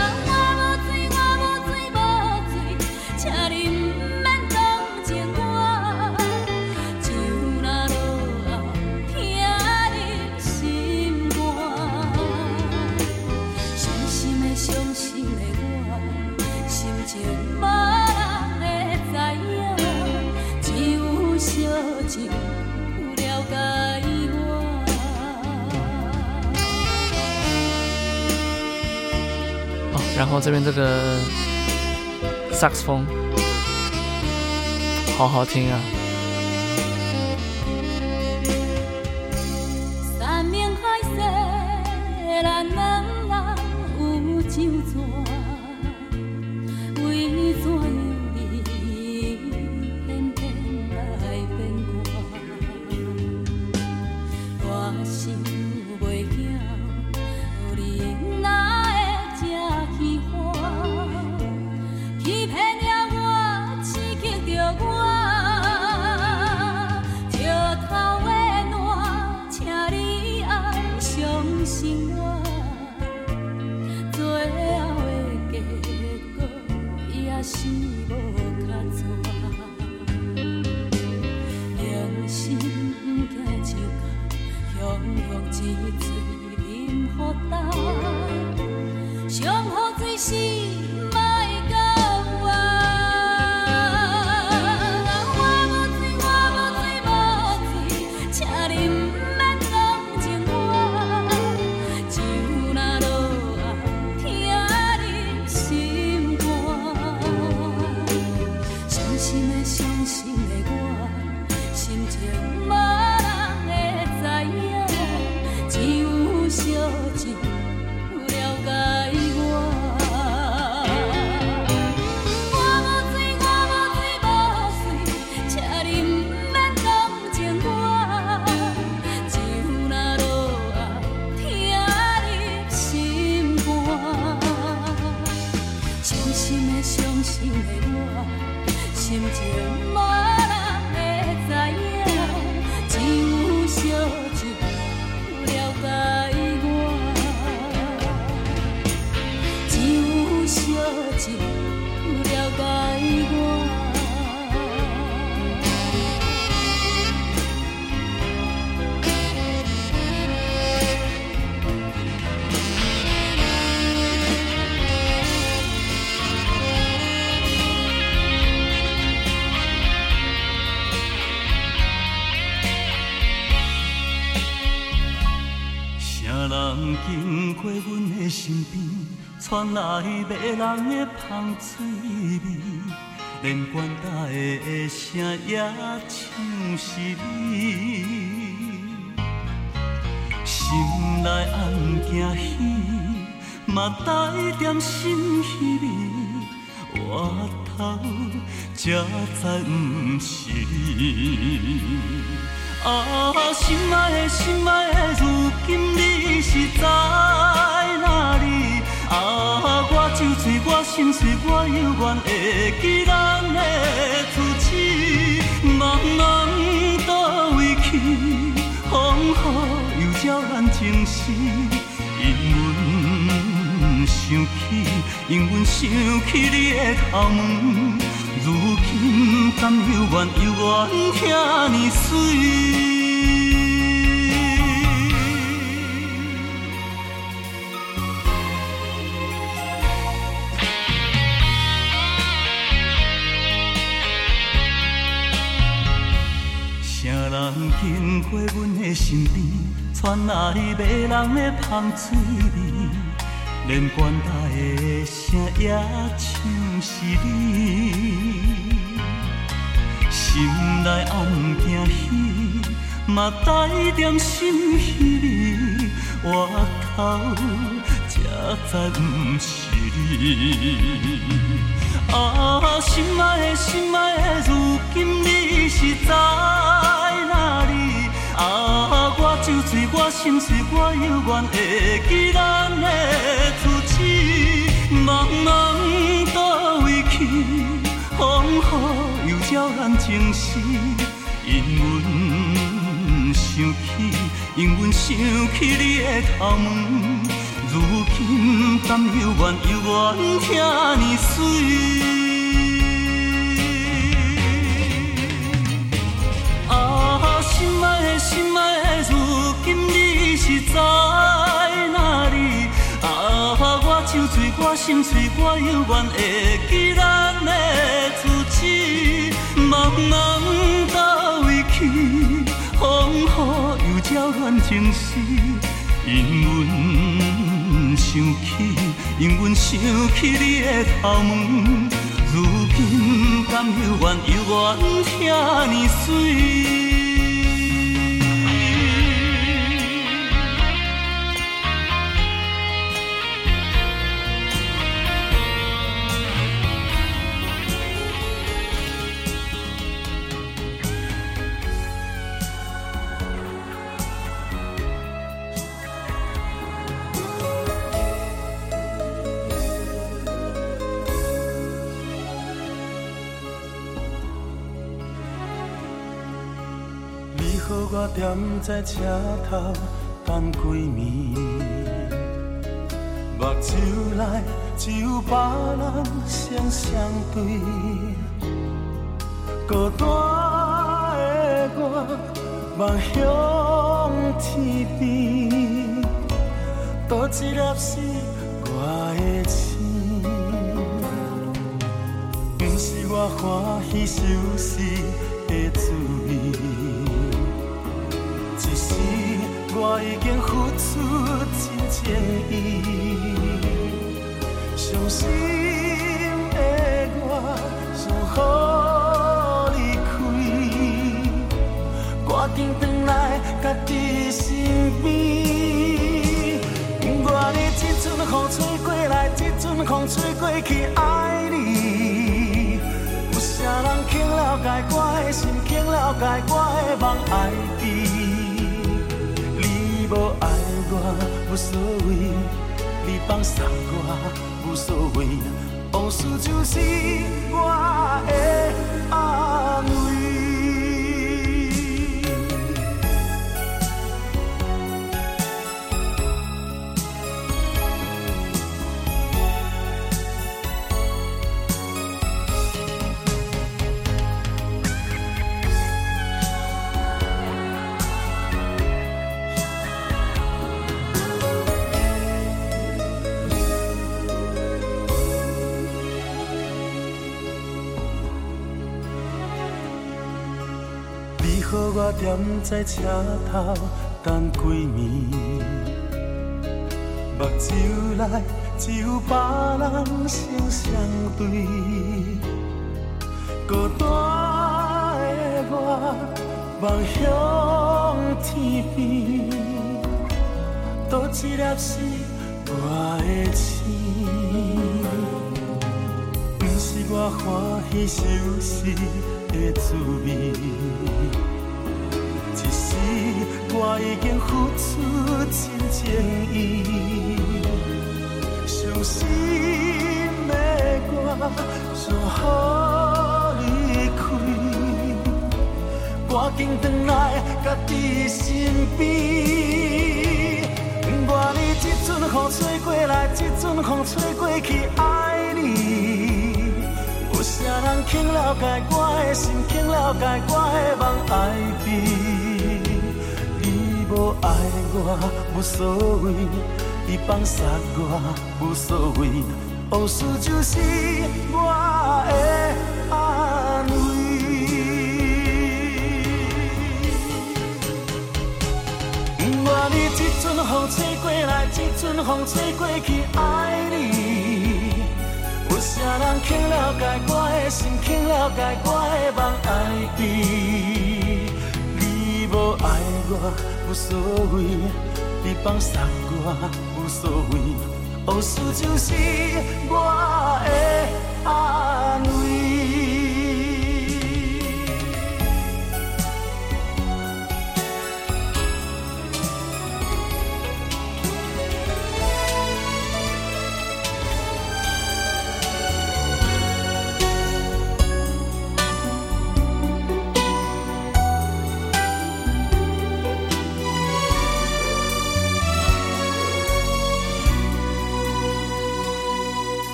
这边这个萨克斯风，好好听啊！想起，因阮想起你的头毛，如今甘犹原犹原遐尼水。经过阮的身边，传来迷人的香水味，连管台的声也像是你，心内暗惊喜，嘛带点心稀。我靠，这才不是你。啊，心爱的，心爱的，如今你是在？啊，我酒醉，我心碎，我犹原会记咱的字。茫茫到位去，风雨又照咱情丝。因阮想起，因阮想起你的头毛，如今甘犹原犹原听你水。心爱的，心爱的，如今你是在哪里？啊，我酒醉，我心碎，我犹原会记咱的字迹。茫茫到位去，风雨又扰乱情丝。因阮想起，因阮想起你的头毛，如今甘犹原犹原听你水。踮在车头等归暝，目睭内只有别人成双对。孤单的我望向天边，多一粒是我的星，不是我欢喜受死的滋我已经付出真情意，伤心的我想好离开，赶紧回来家己身边。我的这阵风吹过来，这阵风吹过去，爱你。有啥人肯了解我的心，肯了解我的梦，爱你。无爱我无所谓，你放送我无所谓，往事就是我的安慰。我踮在车头等归暝，目睭内只有别人成双对。孤单的我望向天边，多一粒是我的星，不是我欢喜受死的滋味。一时我已经付出真情意，伤心的我想予你开，赶紧回来家己身边。我的这阵风吹过来，这阵风吹过去，爱。人肯了解我的心，肯了解我的梦，爱你。无爱我无所谓，你放下我无所谓，往事就是我的安慰。我的这阵风吹过来，这阵风吹过去，爱你。解我的心，肯了解我的梦爱你。你无爱我无所谓，你放送我无所谓，往事就是我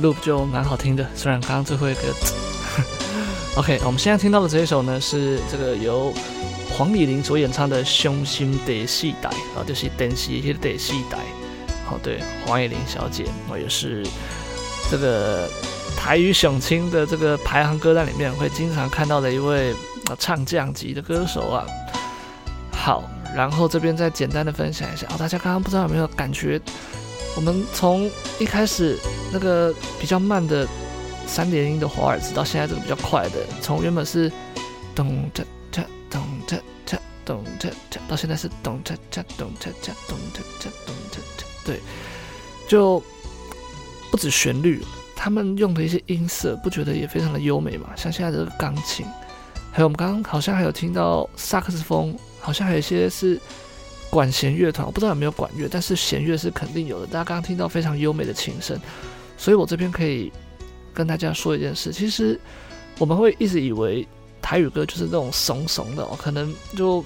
loop 就蛮好听的，虽然刚刚最后一个，OK，我们现在听到的这一首呢，是这个由黄乙玲所演唱的《伤心地四代》，啊，就是电视一些第四代，好，对，黄乙玲小姐，我也是这个台语雄青的这个排行歌单里面会经常看到的一位唱将级的歌手啊。好，然后这边再简单的分享一下，哦，大家刚刚不知道有没有感觉？我们从一开始那个比较慢的三连音的华尔兹，到现在这个比较快的，从原本是咚嚓嚓咚嚓嚓咚嚓嚓，到现在是咚嚓嚓咚嚓嚓咚嚓嚓咚嚓嚓，对，就不止旋律，他们用的一些音色，不觉得也非常的优美嘛？像现在这个钢琴，还有我们刚刚好像还有听到萨克斯风，好像还有一些是。管弦乐团，我不知道有没有管乐，但是弦乐是肯定有的。大家刚刚听到非常优美的琴声，所以我这边可以跟大家说一件事。其实我们会一直以为台语歌就是那种怂怂的，哦可能就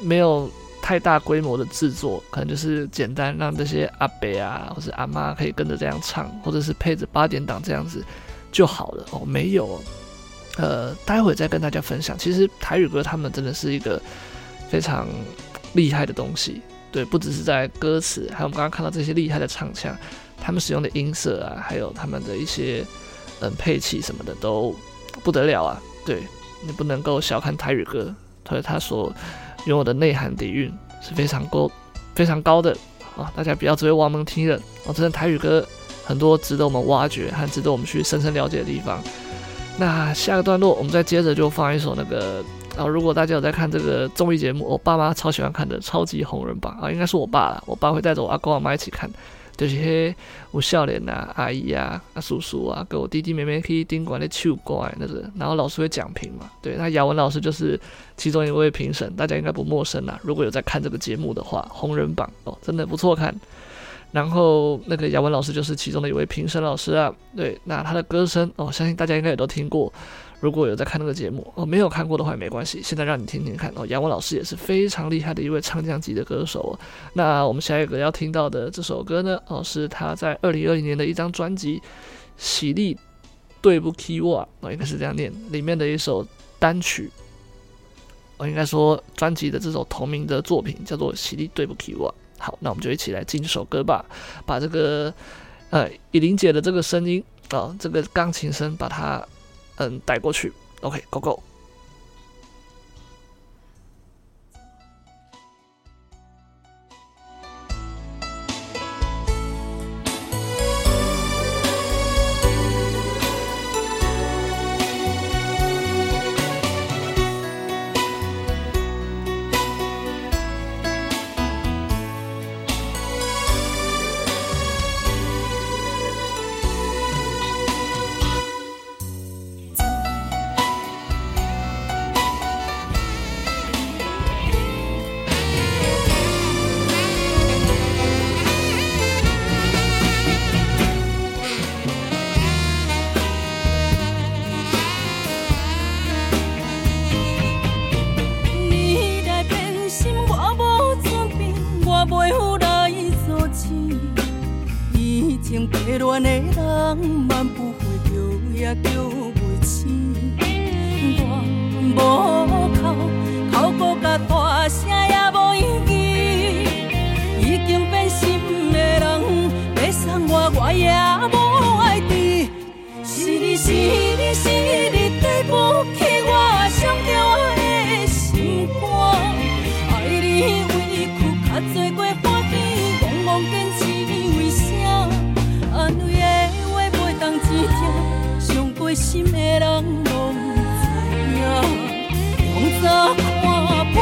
没有太大规模的制作，可能就是简单让这些阿伯啊或者阿妈可以跟着这样唱，或者是配着八点档这样子就好了哦。没有，呃，待会再跟大家分享。其实台语歌他们真的是一个非常。厉害的东西，对，不只是在歌词，还有我们刚刚看到这些厉害的唱腔，他们使用的音色啊，还有他们的一些嗯配器什么的都不得了啊。对，你不能够小看台语歌，所以它所拥有的内涵底蕴是非常高、非常高的啊！大家不要只会望门听了，哦，真的台语歌很多值得我们挖掘和值得我们去深深了解的地方。那下个段落，我们再接着就放一首那个。然后，如果大家有在看这个综艺节目，我爸妈超喜欢看的《超级红人榜》啊，应该是我爸啦，我爸会带着我阿公阿妈一起看，就是迄有少年啊、阿姨啊、啊叔叔啊，跟我弟弟妹妹可以顶管的唱歌那个，然后老师会讲评嘛。对，那雅文老师就是其中一位评审，大家应该不陌生啦。如果有在看这个节目的话，红人榜哦，真的不错看。然后那个雅文老师就是其中的一位评审老师啊。对，那他的歌声哦，相信大家应该也都听过。如果有在看那个节目哦，没有看过的话也没关系，现在让你听听看哦。杨文老师也是非常厉害的一位唱将级的歌手哦。那我们下一个要听到的这首歌呢，哦，是他在二零二零年的一张专辑《喜力对不起我》哦，应该是这样念，里面的一首单曲。我应该说专辑的这首同名的作品叫做《喜力对不起我》。好，那我们就一起来进这首歌吧，把这个呃以琳姐的这个声音啊、哦，这个钢琴声把它。嗯，带过去。OK，Go Go。袂赴来阻止，已经白恋的人，万不悔叫也叫袂醒。我无哭，哭到甲大声也无意义。已经变心的人，要送我我也无爱滴，是你是你是你。人拢知影，用早看破，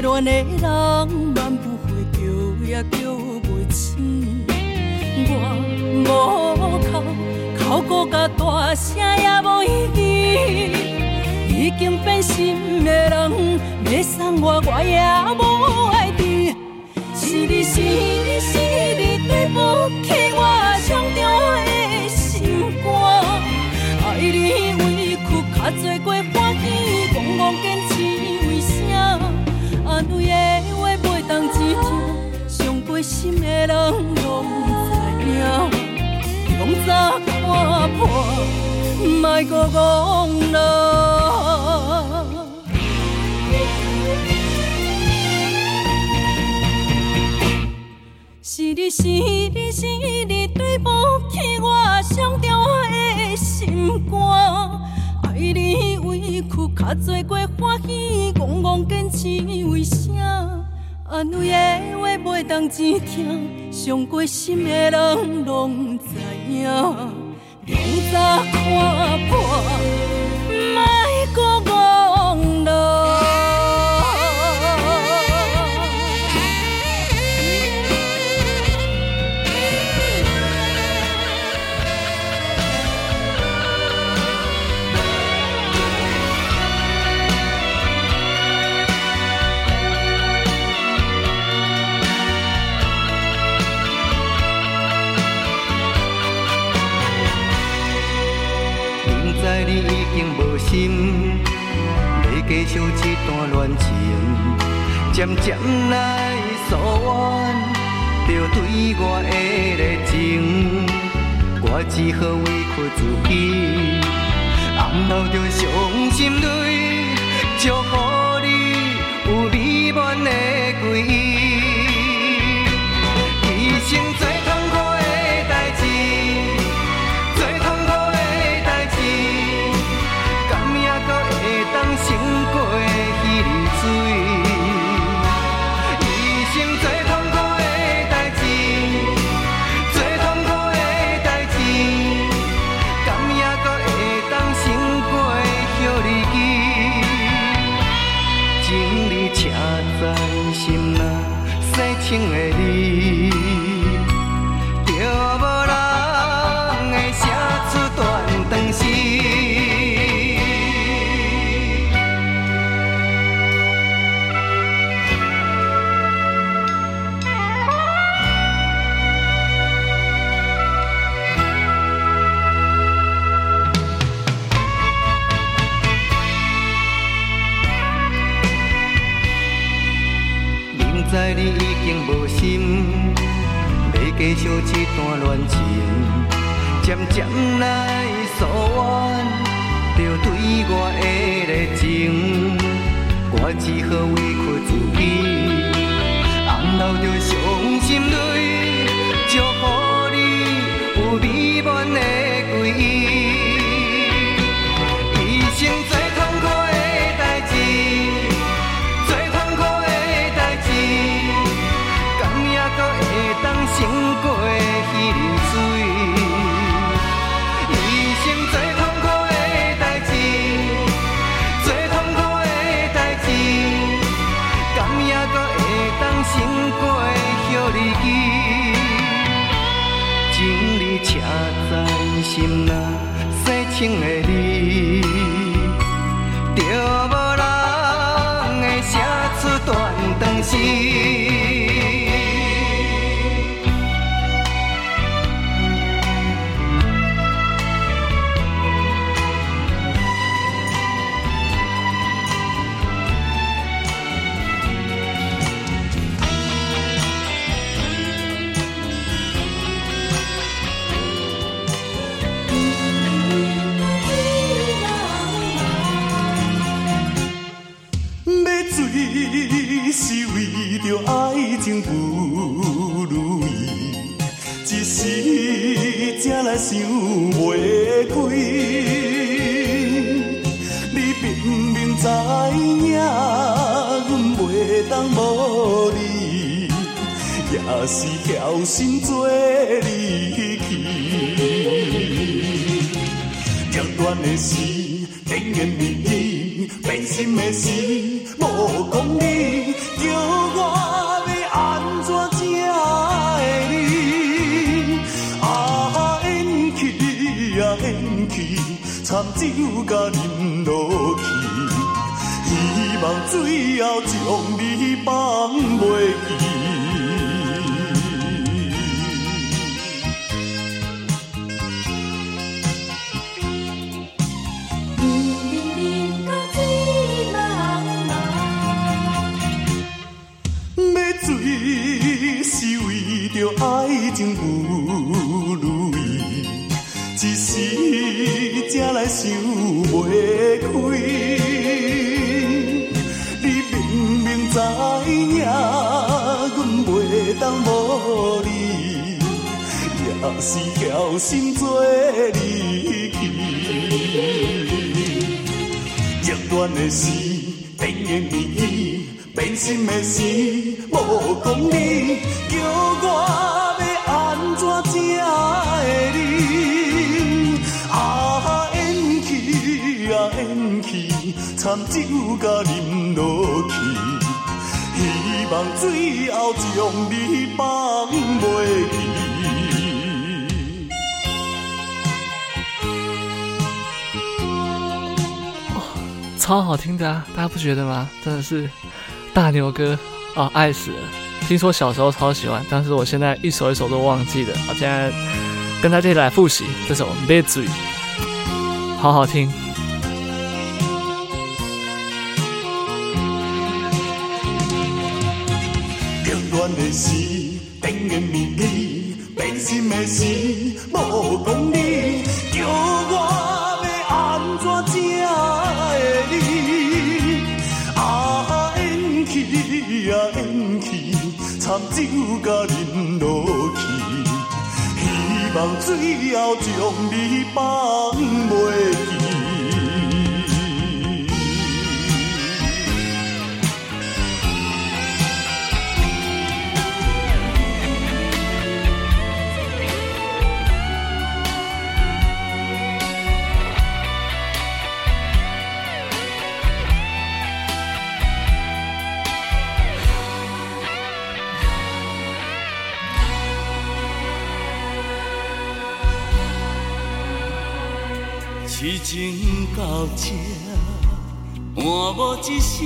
热恋的人，万不回叫也叫袂醒。我无哭，哭个甲大声也无意义。已经变心的人，要送我我也无爱滴。是你是你是你，对不起我伤着的。人拢知影，讲早看破，莫搁讲啦。是你，是你，是你，对不起我，伤着我的心肝。爱你委屈，卡做过欢喜，戆戆坚持为啥？安慰的话袂当只听，伤过心的人拢不知影，明早看破。心，要继续这段恋情，渐渐来疏远着对我的热情，我只好委屈自己，暗流着伤心泪，祝福你有美满的归依，一生最。不觉得吗？真的是大牛哥啊，爱死了！听说小时候超喜欢，但是我现在一首一首都忘记了。我现在跟大家来复习这首《别嘴》，好好听。最后将你放袂。到这，换无一声，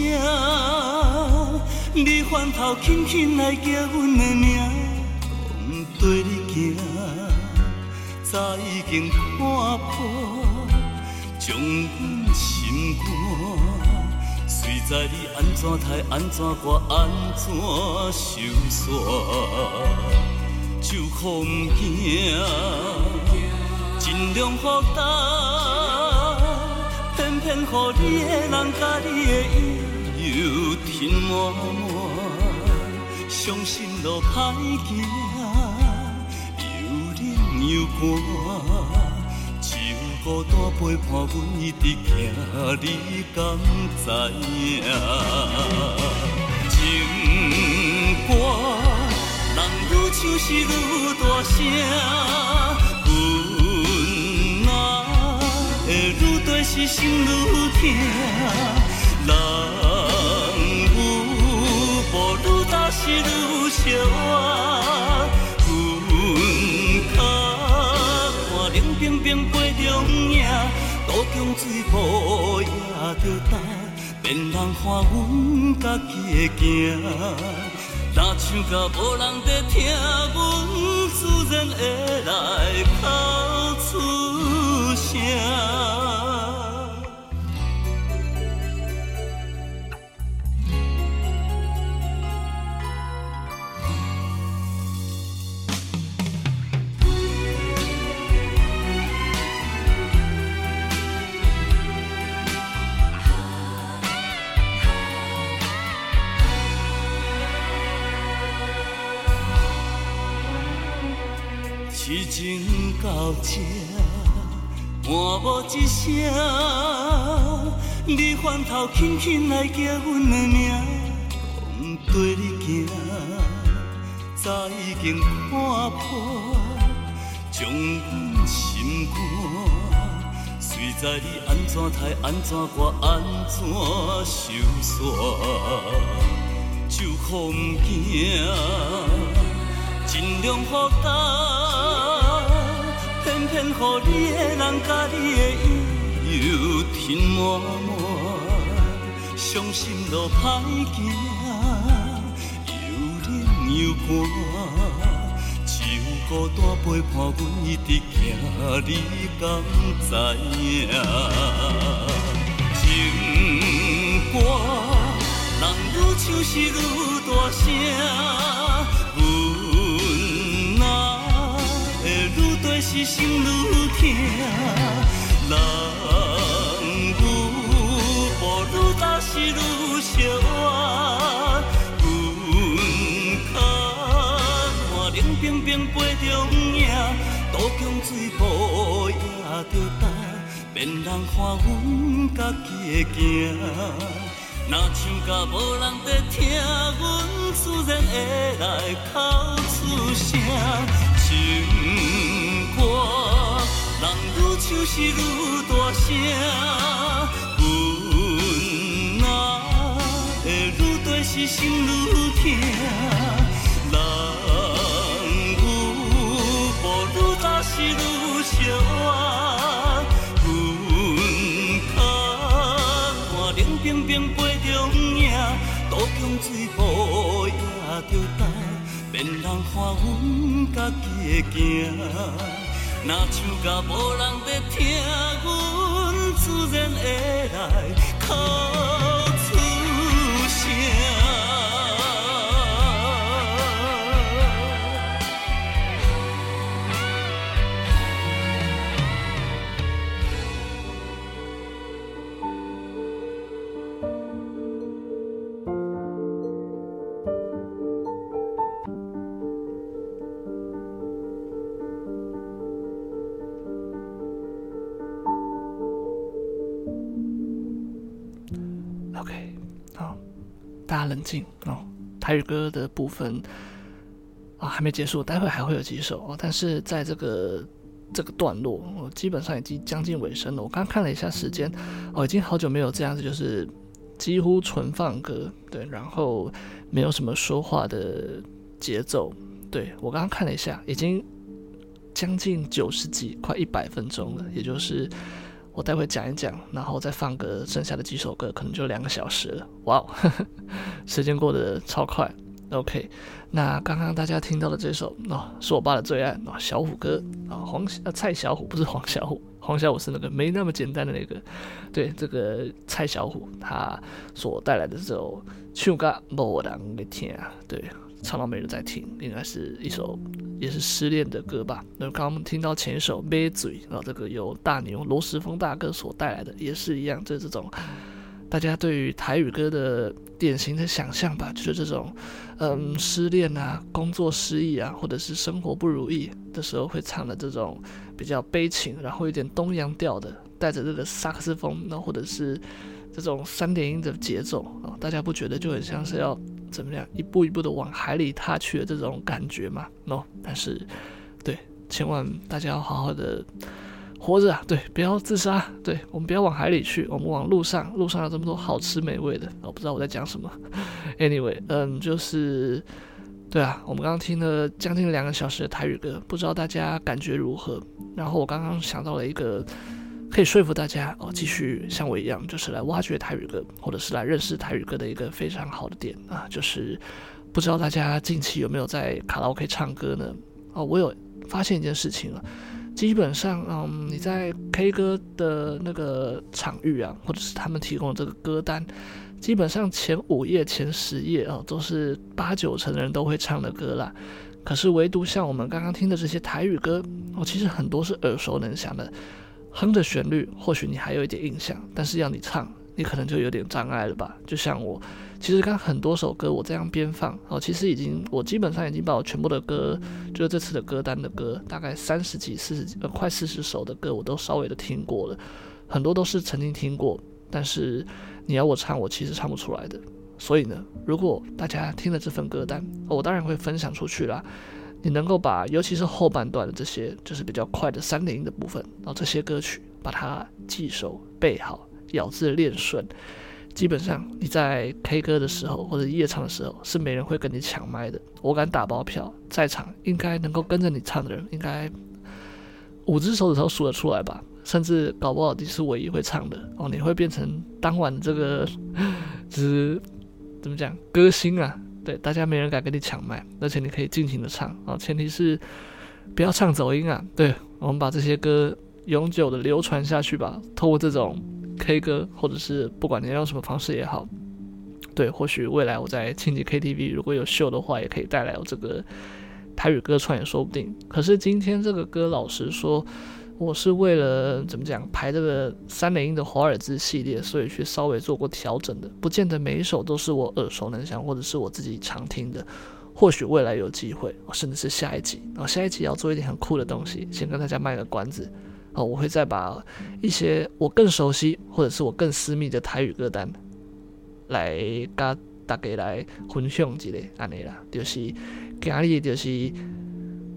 你翻头轻轻来叫阮的名，讲跟你行，早已经看破，将阮心肝，随在你安怎待安怎我安怎收煞。就可不惊，尽量负担，偏偏予你的人甲你的伊又甜满满，伤心路歹行，又冷又寒，只有孤单陪伴阮一直行，你敢知影？情歌。人愈唱是愈大声，会愈对视心愈痛，人有无愈早时愈相爱，阮脚看冷冰冰杯中影，渡江水波也着担，免人看阮家己的行。若唱甲无人在听，阮自然会来哭出。情到这，换无一声，你翻头轻轻来叫阮的名，讲跟你行，早已经看破，将阮心肝，随在你安怎待安怎我安怎收煞，就可不惊。尽量负担，偏偏乎你的人甲你的伊又添满满，伤心路歹行，又冷又寒，只有孤单陪伴阮一直行，你敢知影？情歌，人愈唱是愈大声。是心愈痛，人有无愈早时愈相爱，阮脚看冷冰冰杯中影，渡江水波也着担，免人看阮家己的行。若唱甲无人在听，阮自然会来哭出声。情，愈唱是愈大声，阮若会愈对视心愈痛，人有无愈早时愈相爱，阮脚看冷冰冰杯中影，渡江水波也着担，免人看阮家己的行。若唱甲无人在听，阮自然会来哭。冷静哦，台语歌的部分啊还没结束，待会还会有几首哦。但是在这个这个段落，我基本上已经将近尾声了。我刚看了一下时间，哦，已经好久没有这样子，就是几乎纯放歌，对，然后没有什么说话的节奏。对，我刚刚看了一下，已经将近九十几，快一百分钟了，也就是。我待会讲一讲，然后再放个剩下的几首歌，可能就两个小时了。哇哦，时间过得超快。OK，那刚刚大家听到的这首哦，是我爸的最爱哦，小虎哥啊，黄呃蔡小虎不是黄小虎，黄小虎是那个没那么简单的那个。对，这个蔡小虎他所带来的这首《唱甲无人会听》啊，对，唱到没人在听，应该是一首也是失恋的歌吧。那刚刚我们听到前一首《买醉》，然后这个由大牛罗时丰大哥所带来的，也是一样，就是这种。大家对于台语歌的典型的想象吧，就是这种，嗯，失恋啊，工作失意啊，或者是生活不如意的时候会唱的这种比较悲情，然后有点东洋调的，带着这个萨克斯风，那或者是这种三点音的节奏啊，大家不觉得就很像是要怎么样一步一步的往海里踏去的这种感觉嘛？no，但是，对，千万大家要好好的。活着啊，对，不要自杀，对，我们不要往海里去，我们往路上，路上有这么多好吃美味的，我不知道我在讲什么。Anyway，嗯，就是，对啊，我们刚刚听了将近两个小时的台语歌，不知道大家感觉如何？然后我刚刚想到了一个可以说服大家哦，继续像我一样，就是来挖掘台语歌，或者是来认识台语歌的一个非常好的点啊，就是不知道大家近期有没有在卡拉 OK 唱歌呢？哦，我有发现一件事情了。基本上，嗯，你在 K 歌的那个场域啊，或者是他们提供的这个歌单，基本上前五页、前十页啊，都是八九成的人都会唱的歌啦。可是唯独像我们刚刚听的这些台语歌，哦，其实很多是耳熟能详的，哼着旋律，或许你还有一点印象，但是要你唱，你可能就有点障碍了吧？就像我。其实刚很多首歌我这样边放哦，其实已经我基本上已经把我全部的歌，就是这次的歌单的歌，大概三十几、四十几呃快四十首的歌，我都稍微的听过了，很多都是曾经听过，但是你要我唱，我其实唱不出来的。所以呢，如果大家听了这份歌单，我当然会分享出去啦。你能够把尤其是后半段的这些，就是比较快的三连音的部分，然后这些歌曲把它记熟背好，咬字练顺。基本上你在 K 歌的时候或者夜唱的时候是没人会跟你抢麦的。我敢打包票，在场应该能够跟着你唱的人，应该五只手指头数得出来吧。甚至搞不好你是唯一会唱的哦，你会变成当晚这个就是怎么讲歌星啊？对，大家没人敢跟你抢麦，而且你可以尽情的唱啊，前提是不要唱走音啊。对，我们把这些歌永久的流传下去吧，透过这种。K 歌，或者是不管你要用什么方式也好，对，或许未来我在庆记 KTV 如果有秀的话，也可以带来我这个台语歌串也说不定。可是今天这个歌，老实说，我是为了怎么讲排这个三连音的华尔兹系列，所以去稍微做过调整的，不见得每一首都是我耳熟能详或者是我自己常听的。或许未来有机会，甚至是下一集，然后下一集要做一点很酷的东西，先跟大家卖个关子。哦，我会再把一些我更熟悉或者是我更私密的台语歌单来跟大家来分享一下，安尼啦，就是今日就是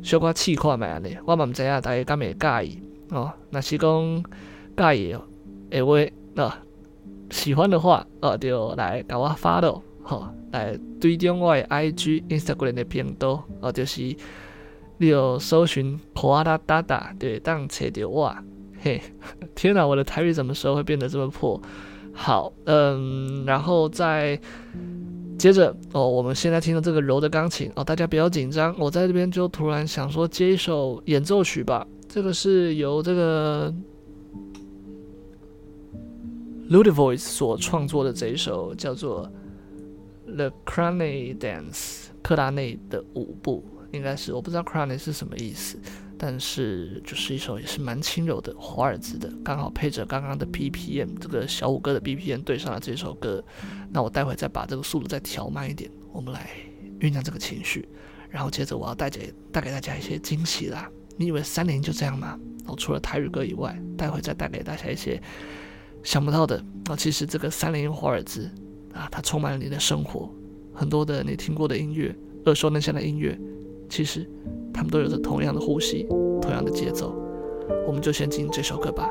小可试看卖安尼，我嘛唔知影大家敢会介意哦。那是讲介意诶话，那喜欢的话哦，就来给我发咯，好，来追踪我的 IG Instagram 的频道哦，就是。你有搜寻普阿达达达，对，当切掉我，嘿，天哪，我的台语什么时候会变得这么破？好，嗯，然后再接着哦，我们现在听到这个柔的钢琴哦，大家不要紧张，我在这边就突然想说接一首演奏曲吧，这个是由这个 Ludovoice 所创作的这一首叫做《The Crane Dance》克拉内的舞步。应该是我不知道 crane 是什么意思，但是就是一首也是蛮轻柔的华尔兹的，刚好配着刚刚的 BPM 这个小五哥的 BPM 对上了这首歌，那我待会再把这个速度再调慢一点，我们来酝酿这个情绪，然后接着我要带给带给大家一些惊喜啦。你以为三连就这样吗？哦，除了台语歌以外，待会再带给大家一些想不到的。哦，其实这个三连华尔兹啊，它充满了你的生活，很多的你听过的音乐，耳熟能详的音乐。其实，他们都有着同样的呼吸，同样的节奏。我们就先进这首歌吧。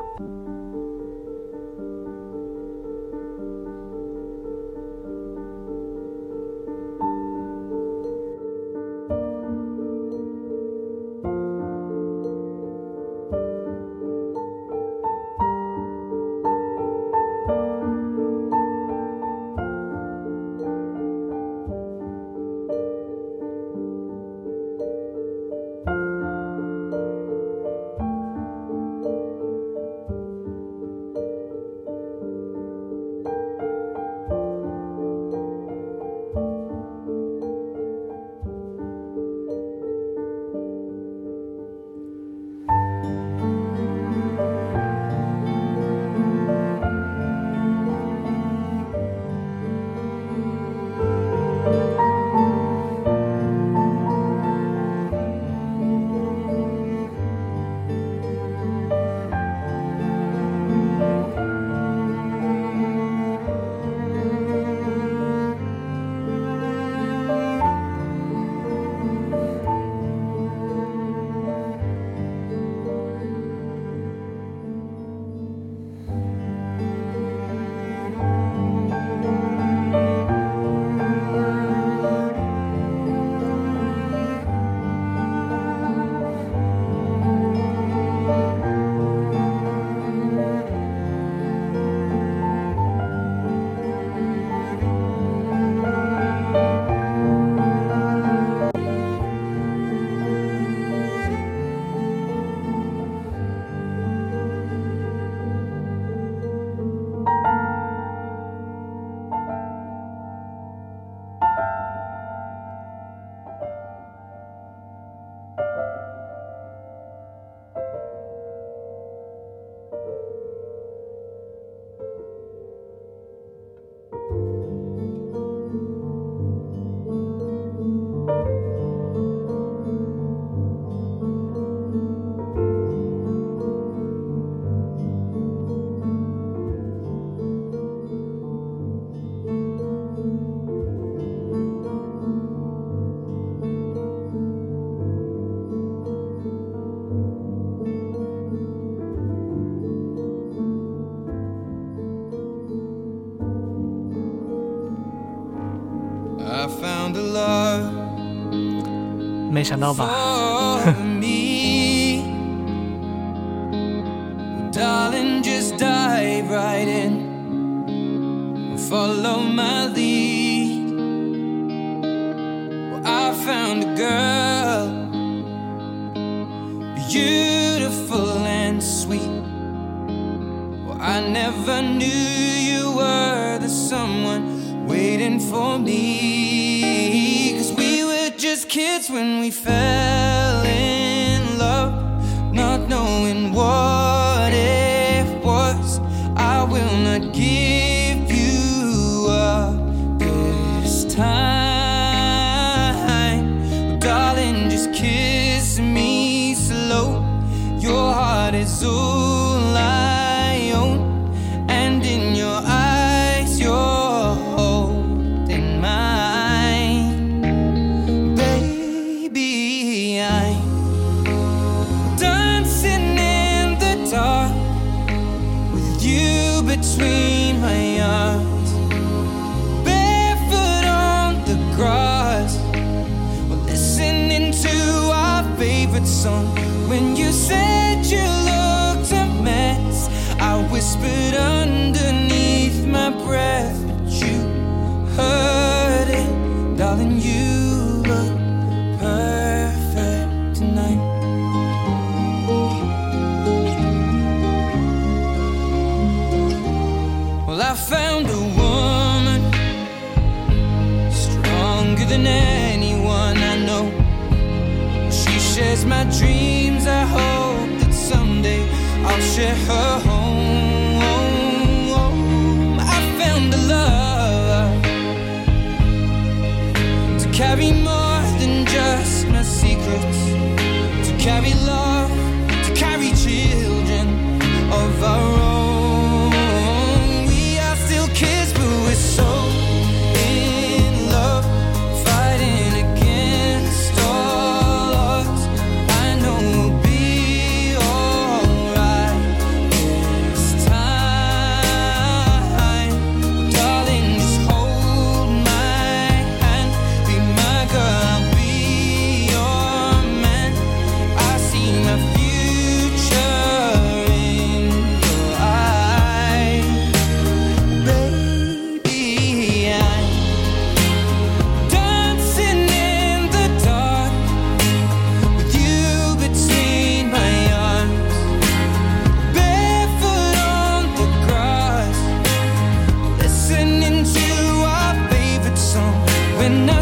看到吧。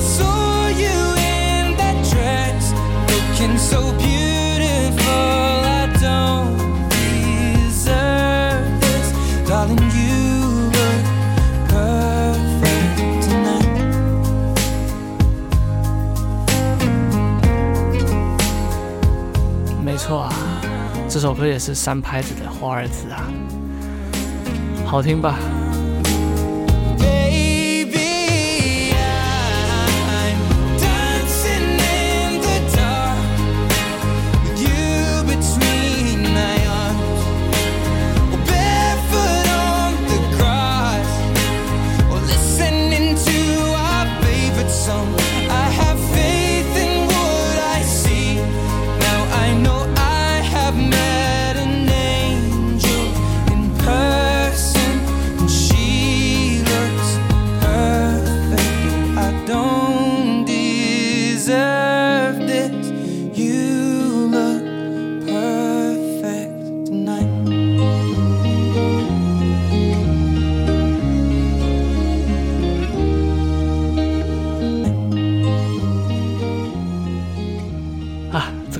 Saw you in that dress looking so beautiful, I don't deserve this. An perfect tonight. 没错啊，这首歌也是三拍子的华尔兹啊，好听吧？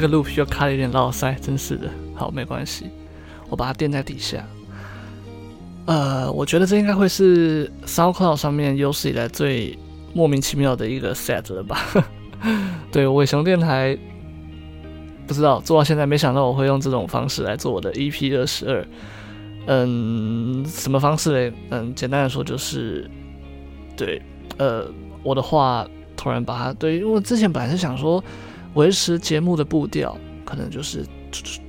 这个 loop 又卡了一点绕塞，真是的。好，没关系，我把它垫在底下。呃，我觉得这应该会是 SoundCloud 上面有史以来最莫名其妙的一个 set 了吧？对，伟雄电台不知道做到现在，没想到我会用这种方式来做我的 EP 二十二。嗯，什么方式嘞？嗯，简单的说就是，对，呃，我的话突然把它对，因为之前本来是想说。维持节目的步调，可能就是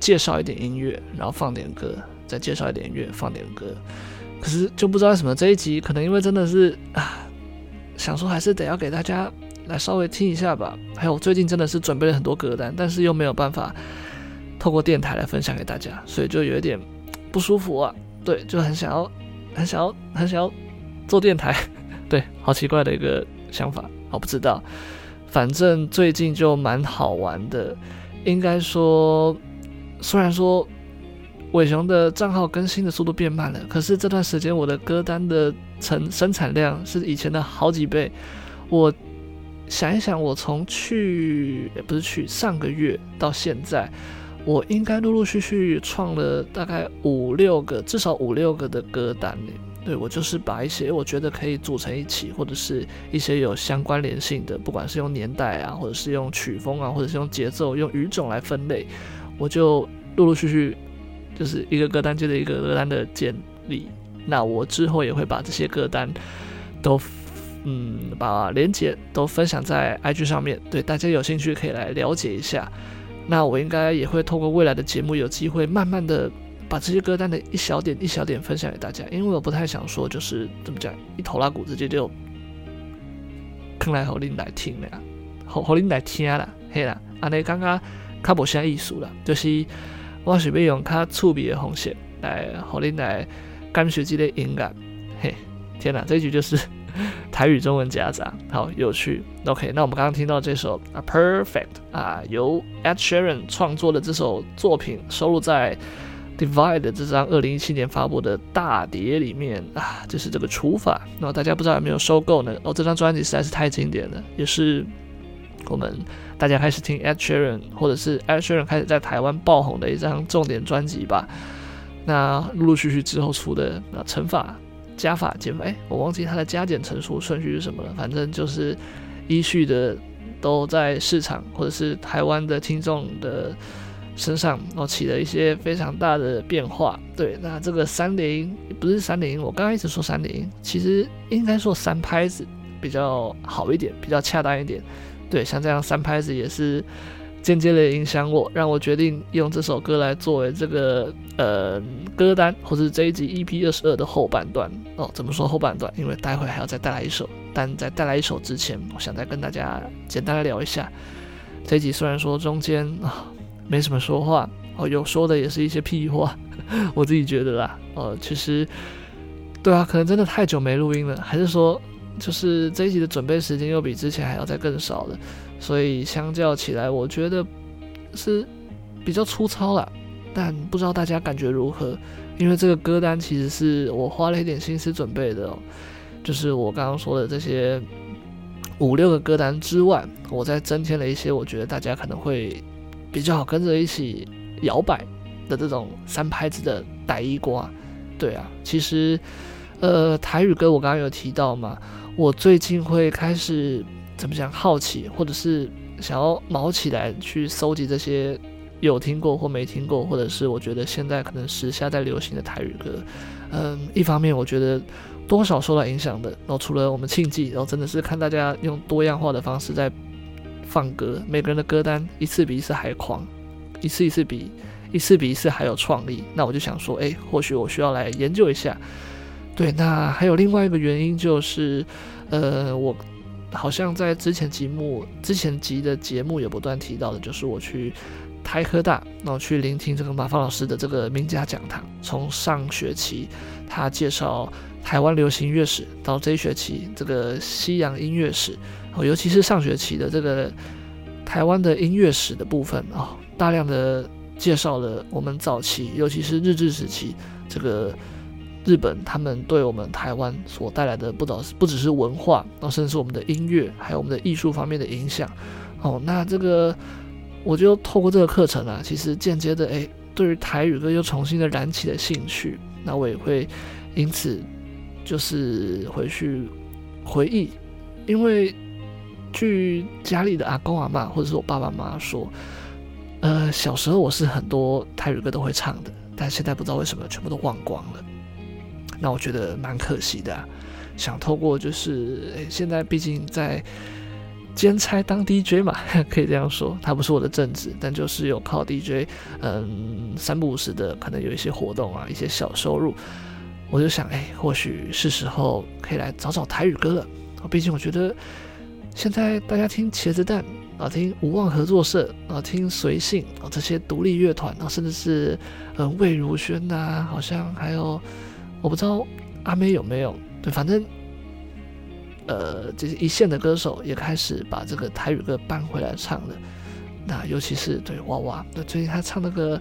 介绍一点音乐，然后放点歌。再介绍一点音乐，放点歌。可是就不知道什么这一集，可能因为真的是啊，想说还是得要给大家来稍微听一下吧。还有最近真的是准备了很多歌单，但是又没有办法透过电台来分享给大家，所以就有一点不舒服啊。对，就很想要、很想要、很想要做电台。对，好奇怪的一个想法，我不知道。反正最近就蛮好玩的，应该说，虽然说伟雄的账号更新的速度变慢了，可是这段时间我的歌单的成生产量是以前的好几倍。我想一想，我从去也不是去上个月到现在，我应该陆陆续续创了大概五六个，至少五六个的歌单对，我就是把一些我觉得可以组成一起，或者是一些有相关联性的，不管是用年代啊，或者是用曲风啊，或者是用节奏、用语种来分类，我就陆陆续续就是一个歌单接着一个歌单的建立。那我之后也会把这些歌单都嗯把连接都分享在 IG 上面，对大家有兴趣可以来了解一下。那我应该也会透过未来的节目有机会慢慢的。把这些歌单的一小点一小点分享给大家，因为我不太想说，就是怎么讲，一头拉骨直接就坑来好令来听了呀，好好令来听啦，嘿啦，安尼刚刚较无啥意思啦，就是我是备用较趣味的方式来好令来感受这个音乐，嘿，天哪，这一句就是 台语中文夹杂，好有趣。OK，那我们刚刚听到这首《A Perfect》啊，由 Ed Sheeran 创作的这首作品收录在。Divide 这张二零一七年发布的大碟里面啊，就是这个除法。那大家不知道有没有收购呢？哦，这张专辑实在是太经典了，也是我们大家开始听 Ed Sheeran 或者是 Ed Sheeran 开始在台湾爆红的一张重点专辑吧。那陆陆续续之后出的啊，乘法、加法、减法，哎，我忘记它的加减乘除顺序是什么了。反正就是依序的都在市场或者是台湾的听众的。身上哦起了一些非常大的变化，对，那这个三连音不是三连音，我刚刚一直说三连音，其实应该说三拍子比较好一点，比较恰当一点，对，像这样三拍子也是间接的影响我，让我决定用这首歌来作为这个呃歌单，或是这一集 EP 二十二的后半段哦。怎么说后半段？因为待会还要再带来一首，但在带来一首之前，我想再跟大家简单的聊一下这一集，虽然说中间啊。没什么说话哦，有说的也是一些屁话，我自己觉得啦。呃，其实，对啊，可能真的太久没录音了，还是说，就是这一集的准备时间又比之前还要再更少了，所以相较起来，我觉得是比较粗糙啦。但不知道大家感觉如何？因为这个歌单其实是我花了一点心思准备的哦，就是我刚刚说的这些五六个歌单之外，我再增添了一些，我觉得大家可能会。比较好跟着一起摇摆的这种三拍子的台语歌，对啊，其实呃台语歌我刚刚有提到嘛，我最近会开始怎么讲好奇，或者是想要毛起来去搜集这些有听过或没听过，或者是我觉得现在可能时下在流行的台语歌，嗯，一方面我觉得多少受到影响的，然后除了我们庆忌，然后真的是看大家用多样化的方式在。放歌，每个人的歌单一次比一次还狂，一次一次比一次比一次还有创意。那我就想说，诶，或许我需要来研究一下。对，那还有另外一个原因就是，呃，我好像在之前节目之前集的节目也不断提到的，就是我去台科大，然后去聆听这个马芳老师的这个名家讲堂。从上学期他介绍台湾流行乐史，到这一学期这个西洋音乐史。哦，尤其是上学期的这个台湾的音乐史的部分啊，哦，大量的介绍了我们早期，尤其是日治时期，这个日本他们对我们台湾所带来的不只是不只是文化，哦，甚至是我们的音乐，还有我们的艺术方面的影响。哦，那这个我就透过这个课程啊，其实间接的诶，对于台语歌又重新的燃起了兴趣。那我也会因此就是回去回忆，因为。据家里的阿公阿妈或者是我爸爸妈妈说，呃，小时候我是很多台语歌都会唱的，但现在不知道为什么全部都忘光了。那我觉得蛮可惜的，想透过就是，现在毕竟在兼差当 DJ 嘛，可以这样说，它不是我的正职，但就是有靠 DJ，嗯，三不五时的可能有一些活动啊，一些小收入，我就想，诶，或许是时候可以来找找台语歌了。毕竟我觉得现在大家听茄子蛋啊，听无望合作社啊，听随性啊这些独立乐团啊，甚至是呃魏如萱呐，好像还有我不知道阿妹有没有，对，反正呃这些一线的歌手也开始把这个台语歌搬回来唱了。那尤其是对娃娃，那最近他唱那个。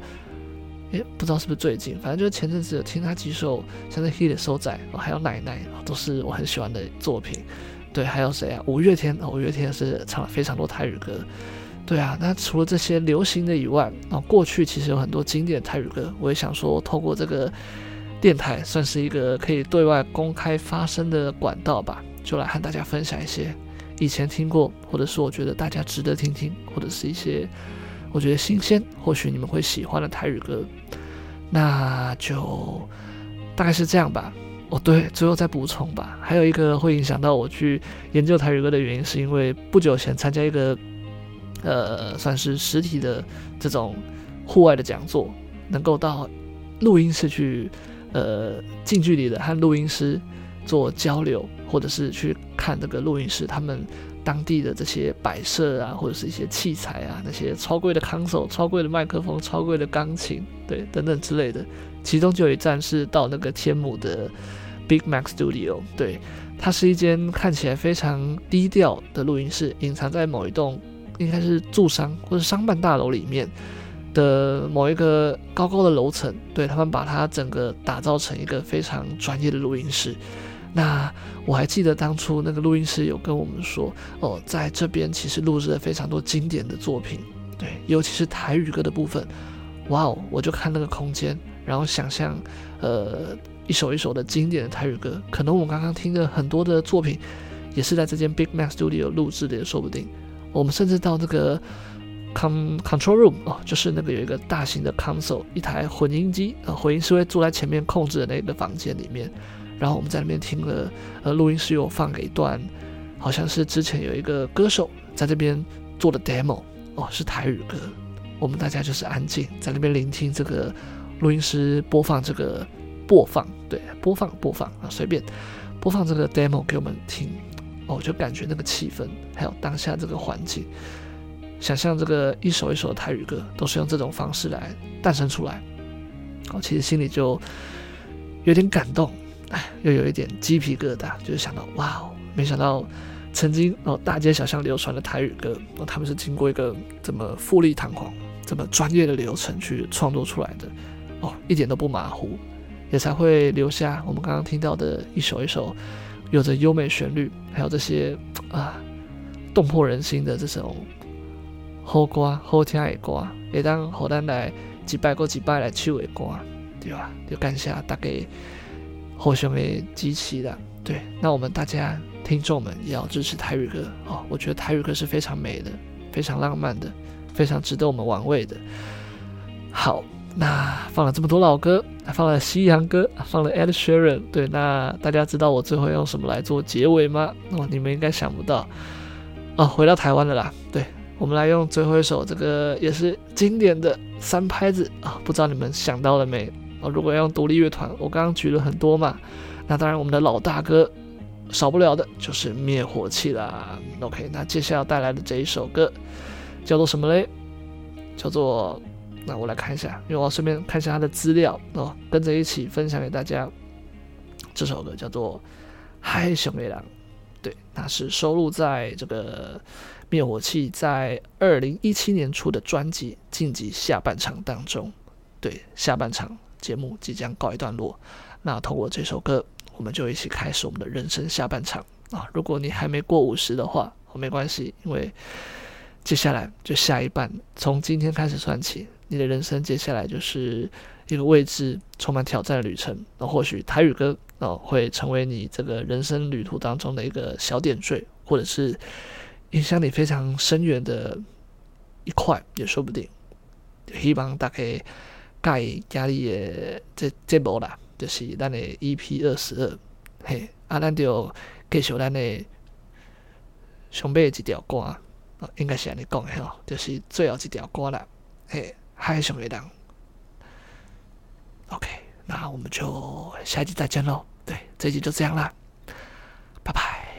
诶，不知道是不是最近，反正就是前阵子有听他几首，像是《Hit 的收仔》，还有《奶奶》，都是我很喜欢的作品。对，还有谁啊？五月天，五月天是唱了非常多台语歌。对啊，那除了这些流行的以外，那过去其实有很多经典泰语歌，我也想说，透过这个电台，算是一个可以对外公开发声的管道吧，就来和大家分享一些以前听过，或者是我觉得大家值得听听，或者是一些。我觉得新鲜，或许你们会喜欢的台语歌，那就大概是这样吧。哦，对，最后再补充吧。还有一个会影响到我去研究台语歌的原因，是因为不久前参加一个呃，算是实体的这种户外的讲座，能够到录音室去，呃，近距离的和录音师做交流，或者是去看这个录音室他们。当地的这些摆设啊，或者是一些器材啊，那些超贵的 console、超贵的麦克风、超贵的钢琴，对，等等之类的。其中就有一站是到那个天母的 Big Mac Studio，对，它是一间看起来非常低调的录音室，隐藏在某一栋应该是住商或者商办大楼里面的某一个高高的楼层。对，他们把它整个打造成一个非常专业的录音室。那我还记得当初那个录音师有跟我们说，哦，在这边其实录制了非常多经典的作品，对，尤其是台语歌的部分。哇哦，我就看那个空间，然后想象，呃，一首一首的经典的台语歌，可能我刚刚听的很多的作品，也是在这间 Big Mac Studio 录制的，也说不定。我们甚至到那个 con control room 哦，就是那个有一个大型的 console，一台混音机，呃，混音师会坐在前面控制的那个房间里面。然后我们在那边听了，呃，录音师有放给一段，好像是之前有一个歌手在这边做的 demo，哦，是台语歌。我们大家就是安静在那边聆听这个录音师播放这个播放，对，播放播放啊，随便播放这个 demo 给我们听，哦，就感觉那个气氛，还有当下这个环境，想象这个一首一首的台语歌都是用这种方式来诞生出来，哦，其实心里就有点感动。哎，又有一点鸡皮疙瘩，就是想到，哇哦，没想到曾经哦大街小巷流传的台语歌，哦，他们是经过一个这么富丽堂皇、这么专业的流程去创作出来的，哦，一点都不马虎，也才会留下我们刚刚听到的一首一首有着优美旋律，还有这些啊动魄人心的这种好歌、好听的歌，也当好咱来几百个几百来唱的歌，对吧？就感谢大家。互相的支持的，对，那我们大家听众们也要支持台语歌哦。我觉得台语歌是非常美的，非常浪漫的，非常值得我们玩味的。好，那放了这么多老歌，还放了西洋歌，放了 Ed Sheeran，对，那大家知道我最后用什么来做结尾吗？哦，你们应该想不到哦。回到台湾了啦，对，我们来用最后一首这个也是经典的三拍子啊，哦，不知道你们想到了没？哦，如果要用独立乐团，我刚刚举了很多嘛，那当然我们的老大哥少不了的就是灭火器啦。OK，那接下来要带来的这一首歌叫做什么嘞？叫做……那我来看一下，因为我顺便看一下他的资料哦，跟着一起分享给大家。这首歌叫做《嗨熊野狼》，对，那是收录在这个灭火器在二零一七年出的专辑《晋级下半场》当中。对，下半场。节目即将告一段落，那通过这首歌，我们就一起开始我们的人生下半场啊！如果你还没过五十的话，哦，没关系，因为接下来就下一半，从今天开始算起，你的人生接下来就是一个未知、充满挑战的旅程。那或许台语歌哦会成为你这个人生旅途当中的一个小点缀，或者是影响你非常深远的一块，也说不定。希望大家。介家里的这节目啦，就是咱的 EP 二十二，嘿，啊，咱就继续咱的上尾一条歌，啊，应该是安尼讲的吼，就是最后一条歌啦，嘿，嗨小月亮，OK，那我们就下期再见喽，对，这期就这样啦，拜拜。